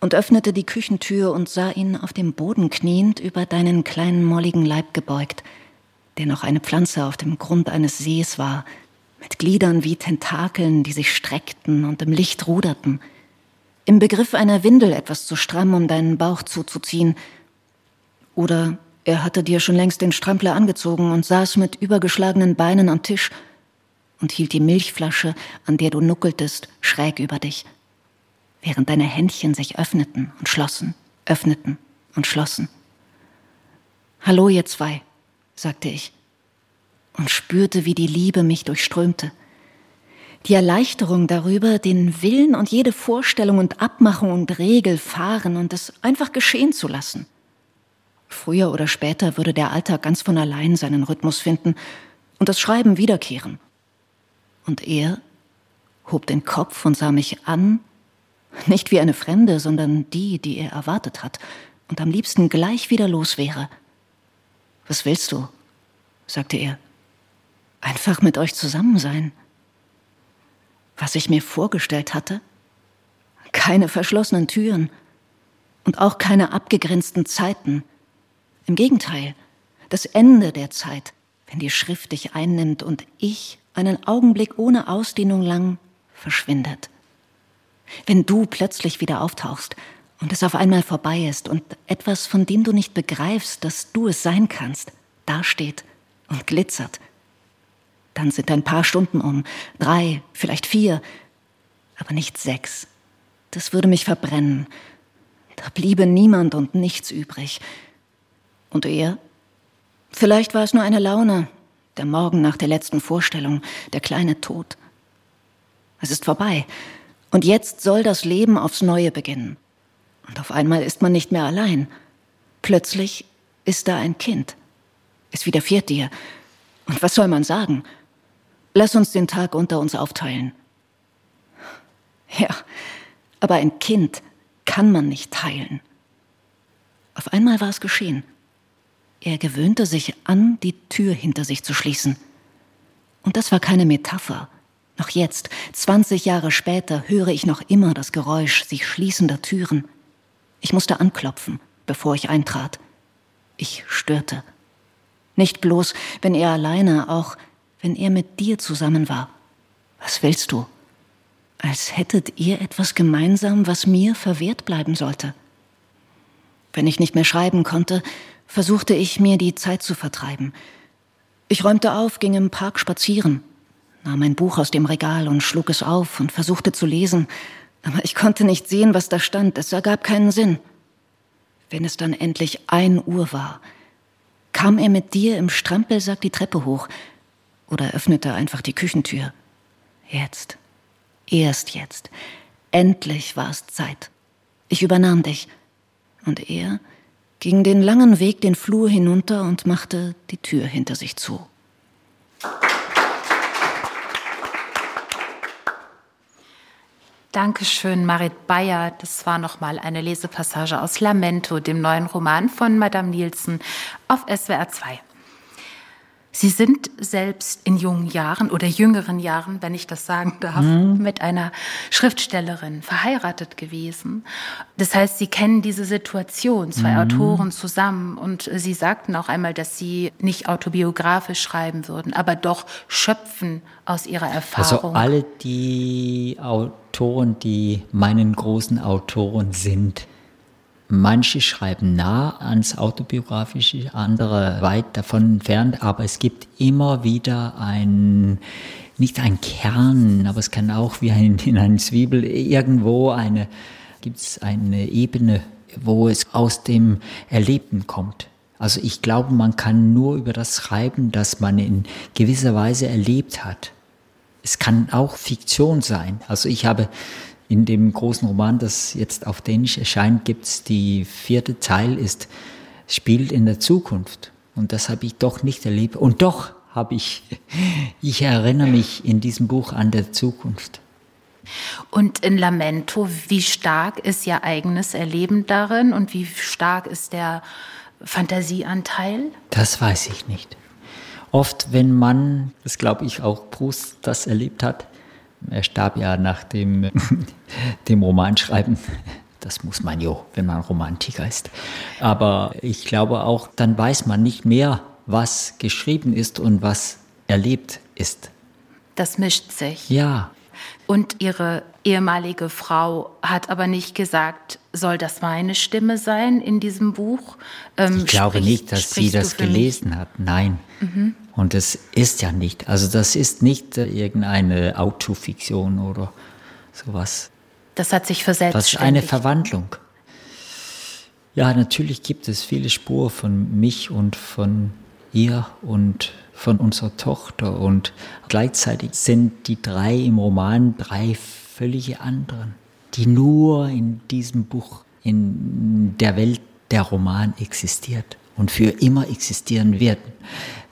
und öffnete die Küchentür und sah ihn auf dem Boden kniend über deinen kleinen molligen Leib gebeugt, der noch eine Pflanze auf dem Grund eines Sees war, mit Gliedern wie Tentakeln, die sich streckten und im Licht ruderten, im Begriff einer Windel etwas zu stramm, um deinen Bauch zuzuziehen. Oder er hatte dir schon längst den Strampler angezogen und saß mit übergeschlagenen Beinen am Tisch und hielt die Milchflasche, an der du nuckeltest, schräg über dich, während deine Händchen sich öffneten und schlossen, öffneten und schlossen. Hallo, ihr zwei, sagte ich und spürte, wie die Liebe mich durchströmte. Die Erleichterung darüber, den Willen und jede Vorstellung und Abmachung und Regel fahren und es einfach geschehen zu lassen. Früher oder später würde der Alltag ganz von allein seinen Rhythmus finden und das Schreiben wiederkehren. Und er hob den Kopf und sah mich an, nicht wie eine Fremde, sondern die, die er erwartet hat und am liebsten gleich wieder los wäre. Was willst du? sagte er. Einfach mit euch zusammen sein. Was ich mir vorgestellt hatte? Keine verschlossenen Türen und auch keine abgegrenzten Zeiten. Im Gegenteil, das Ende der Zeit, wenn die Schrift dich einnimmt und ich einen Augenblick ohne Ausdehnung lang verschwindet. Wenn du plötzlich wieder auftauchst und es auf einmal vorbei ist und etwas, von dem du nicht begreifst, dass du es sein kannst, dasteht und glitzert, dann sind ein paar Stunden um, drei, vielleicht vier, aber nicht sechs. Das würde mich verbrennen. Da bliebe niemand und nichts übrig. Und er? Vielleicht war es nur eine Laune, der Morgen nach der letzten Vorstellung, der kleine Tod. Es ist vorbei. Und jetzt soll das Leben aufs Neue beginnen. Und auf einmal ist man nicht mehr allein. Plötzlich ist da ein Kind. Es widerfährt dir. Und was soll man sagen? Lass uns den Tag unter uns aufteilen. Ja, aber ein Kind kann man nicht teilen. Auf einmal war es geschehen. Er gewöhnte sich an, die Tür hinter sich zu schließen. Und das war keine Metapher. Noch jetzt, 20 Jahre später, höre ich noch immer das Geräusch sich schließender Türen. Ich musste anklopfen, bevor ich eintrat. Ich störte. Nicht bloß, wenn er alleine, auch wenn er mit dir zusammen war? Was willst du? Als hättet ihr etwas gemeinsam, was mir verwehrt bleiben sollte. Wenn ich nicht mehr schreiben konnte, versuchte ich mir die Zeit zu vertreiben. Ich räumte auf, ging im Park spazieren, nahm ein Buch aus dem Regal und schlug es auf und versuchte zu lesen, aber ich konnte nicht sehen, was da stand, es ergab keinen Sinn. Wenn es dann endlich ein Uhr war, kam er mit dir im Strampelsack die Treppe hoch, oder öffnete einfach die Küchentür. Jetzt. Erst jetzt. Endlich war es Zeit. Ich übernahm dich. Und er ging den langen Weg den Flur hinunter und machte die Tür hinter sich zu. Dankeschön, Marit Bayer. Das war nochmal eine Lesepassage aus Lamento, dem neuen Roman von Madame Nielsen auf SWR 2. Sie sind selbst in jungen Jahren oder jüngeren Jahren, wenn ich das sagen darf, mhm. mit einer Schriftstellerin verheiratet gewesen. Das heißt, Sie kennen diese Situation, zwei mhm. Autoren zusammen. Und Sie sagten auch einmal, dass Sie nicht autobiografisch schreiben würden, aber doch schöpfen aus Ihrer Erfahrung. Also alle die Autoren, die meinen großen Autoren sind, Manche schreiben nah ans Autobiografische, andere weit davon entfernt, aber es gibt immer wieder ein, nicht ein Kern, aber es kann auch wie ein, in einer Zwiebel irgendwo eine, gibt es eine Ebene, wo es aus dem Erlebten kommt. Also ich glaube, man kann nur über das schreiben, das man in gewisser Weise erlebt hat. es kann auch Fiktion sein. Also ich habe in dem großen Roman, das jetzt auf Dänisch erscheint, gibt es die vierte Teil, ist, spielt in der Zukunft. Und das habe ich doch nicht erlebt. Und doch habe ich, ich erinnere mich in diesem Buch an der Zukunft. Und in Lamento, wie stark ist Ihr eigenes Erleben darin und wie stark ist der Fantasieanteil? Das weiß ich nicht. Oft, wenn man, das glaube ich auch Proust das erlebt hat, er starb ja nach dem, dem Romanschreiben. Das muss man ja, wenn man Romantiker ist. Aber ich glaube auch, dann weiß man nicht mehr, was geschrieben ist und was erlebt ist. Das mischt sich. Ja. Und ihre ehemalige Frau hat aber nicht gesagt, soll das meine Stimme sein in diesem Buch? Ähm, ich glaube sprich, nicht, dass sie das gelesen mich? hat. Nein. Mhm. Und es ist ja nicht. Also das ist nicht äh, irgendeine Autofiktion oder sowas. Das hat sich versetzt. Das ist eine Verwandlung. Ja, natürlich gibt es viele Spuren von mich und von ihr und von unserer Tochter und gleichzeitig sind die drei im Roman drei völlige anderen, die nur in diesem Buch, in der Welt der Roman existiert und für immer existieren werden.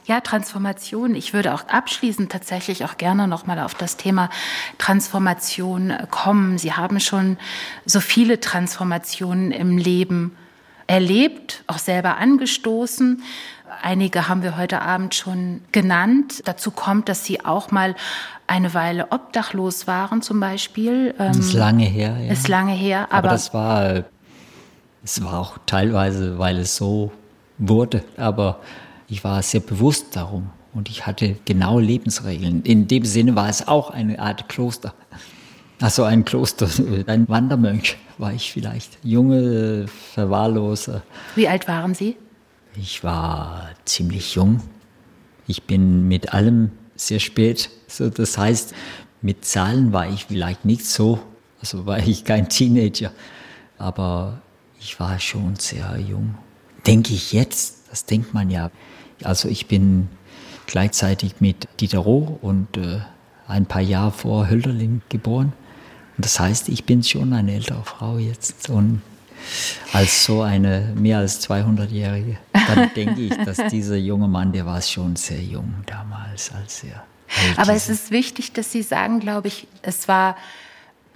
Ja, Transformation. Ich würde auch abschließend tatsächlich auch gerne nochmal auf das Thema Transformation kommen. Sie haben schon so viele Transformationen im Leben erlebt, auch selber angestoßen. Einige haben wir heute Abend schon genannt. Dazu kommt, dass Sie auch mal eine Weile obdachlos waren, zum Beispiel. Das ist lange her. Ja. Ist lange her. Aber, aber das war, es war auch teilweise, weil es so wurde. Aber ich war sehr bewusst darum und ich hatte genaue Lebensregeln. In dem Sinne war es auch eine Art Kloster. Also ein Kloster, ein Wandermönch war ich vielleicht. Junge, verwahrlose. Wie alt waren Sie? Ich war ziemlich jung. Ich bin mit allem sehr spät. So, das heißt, mit Zahlen war ich vielleicht nicht so, also war ich kein Teenager. Aber ich war schon sehr jung. Denke ich jetzt, das denkt man ja. Also ich bin gleichzeitig mit Diderot und äh, ein paar Jahre vor Hölderlin geboren. Und das heißt, ich bin schon eine ältere Frau jetzt und als so eine mehr als 200-Jährige. Dann denke ich, dass dieser junge Mann, der war schon sehr jung damals, als er. Aber es ist wichtig, dass Sie sagen, glaube ich, es war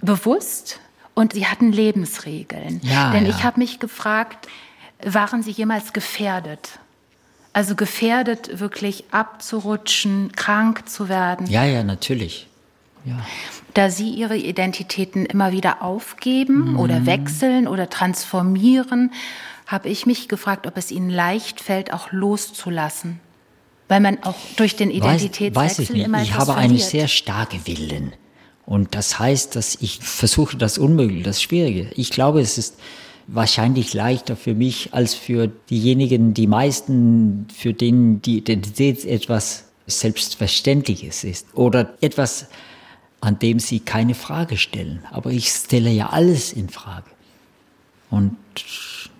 bewusst und Sie hatten Lebensregeln. Ja, Denn ja. ich habe mich gefragt, waren Sie jemals gefährdet? Also gefährdet, wirklich abzurutschen, krank zu werden. Ja, ja, natürlich. Ja. Da Sie Ihre Identitäten immer wieder aufgeben mhm. oder wechseln oder transformieren, habe ich mich gefragt, ob es Ihnen leicht fällt, auch loszulassen. Weil man auch durch den Identitätswechsel weiß, weiß ich nicht. immer Ich habe verliert. einen sehr starken Willen. Und das heißt, dass ich versuche das Unmögliche, das Schwierige. Ich glaube, es ist wahrscheinlich leichter für mich als für diejenigen, die meisten, für denen die Identität etwas Selbstverständliches ist oder etwas, an dem sie keine Frage stellen. Aber ich stelle ja alles in Frage und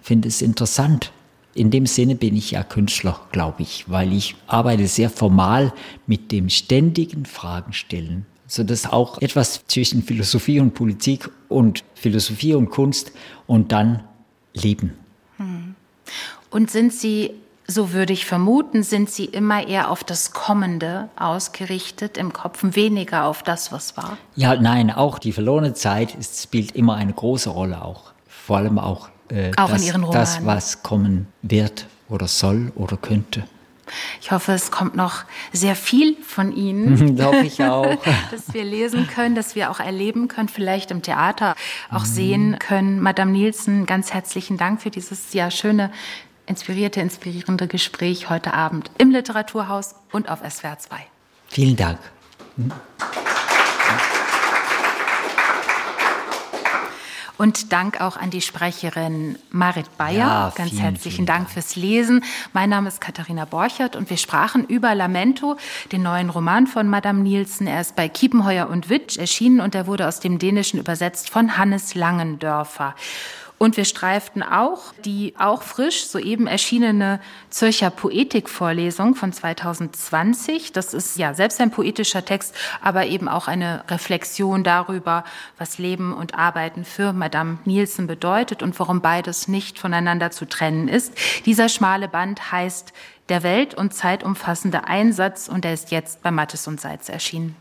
finde es interessant. In dem Sinne bin ich ja Künstler, glaube ich, weil ich arbeite sehr formal mit dem ständigen Fragen stellen, so dass auch etwas zwischen Philosophie und Politik und Philosophie und Kunst und dann Leben. Hm. Und sind Sie, so würde ich vermuten, sind Sie immer eher auf das Kommende ausgerichtet im Kopf, weniger auf das, was war? Ja, nein, auch die verlorene Zeit ist, spielt immer eine große Rolle auch. Vor allem auch, äh, auch das, das, was kommen wird oder soll oder könnte. Ich hoffe, es kommt noch sehr viel von Ihnen. Glaube ich auch. dass wir lesen können, dass wir auch erleben können, vielleicht im Theater auch mhm. sehen können. Madame Nielsen, ganz herzlichen Dank für dieses ja schöne, inspirierte, inspirierende Gespräch heute Abend im Literaturhaus und auf SWR 2. Vielen Dank. Und Dank auch an die Sprecherin Marit Bayer. Ja, Ganz vielen, herzlichen vielen Dank, Dank fürs Lesen. Mein Name ist Katharina Borchert und wir sprachen über Lamento, den neuen Roman von Madame Nielsen. Er ist bei Kiepenheuer und Witsch erschienen und er wurde aus dem Dänischen übersetzt von Hannes Langendörfer. Und wir streiften auch die auch frisch soeben erschienene Zürcher Poetikvorlesung von 2020. Das ist ja selbst ein poetischer Text, aber eben auch eine Reflexion darüber, was Leben und Arbeiten für Madame Nielsen bedeutet und warum beides nicht voneinander zu trennen ist. Dieser schmale Band heißt Der welt- und zeitumfassende Einsatz und er ist jetzt bei Mattes und Seitz erschienen.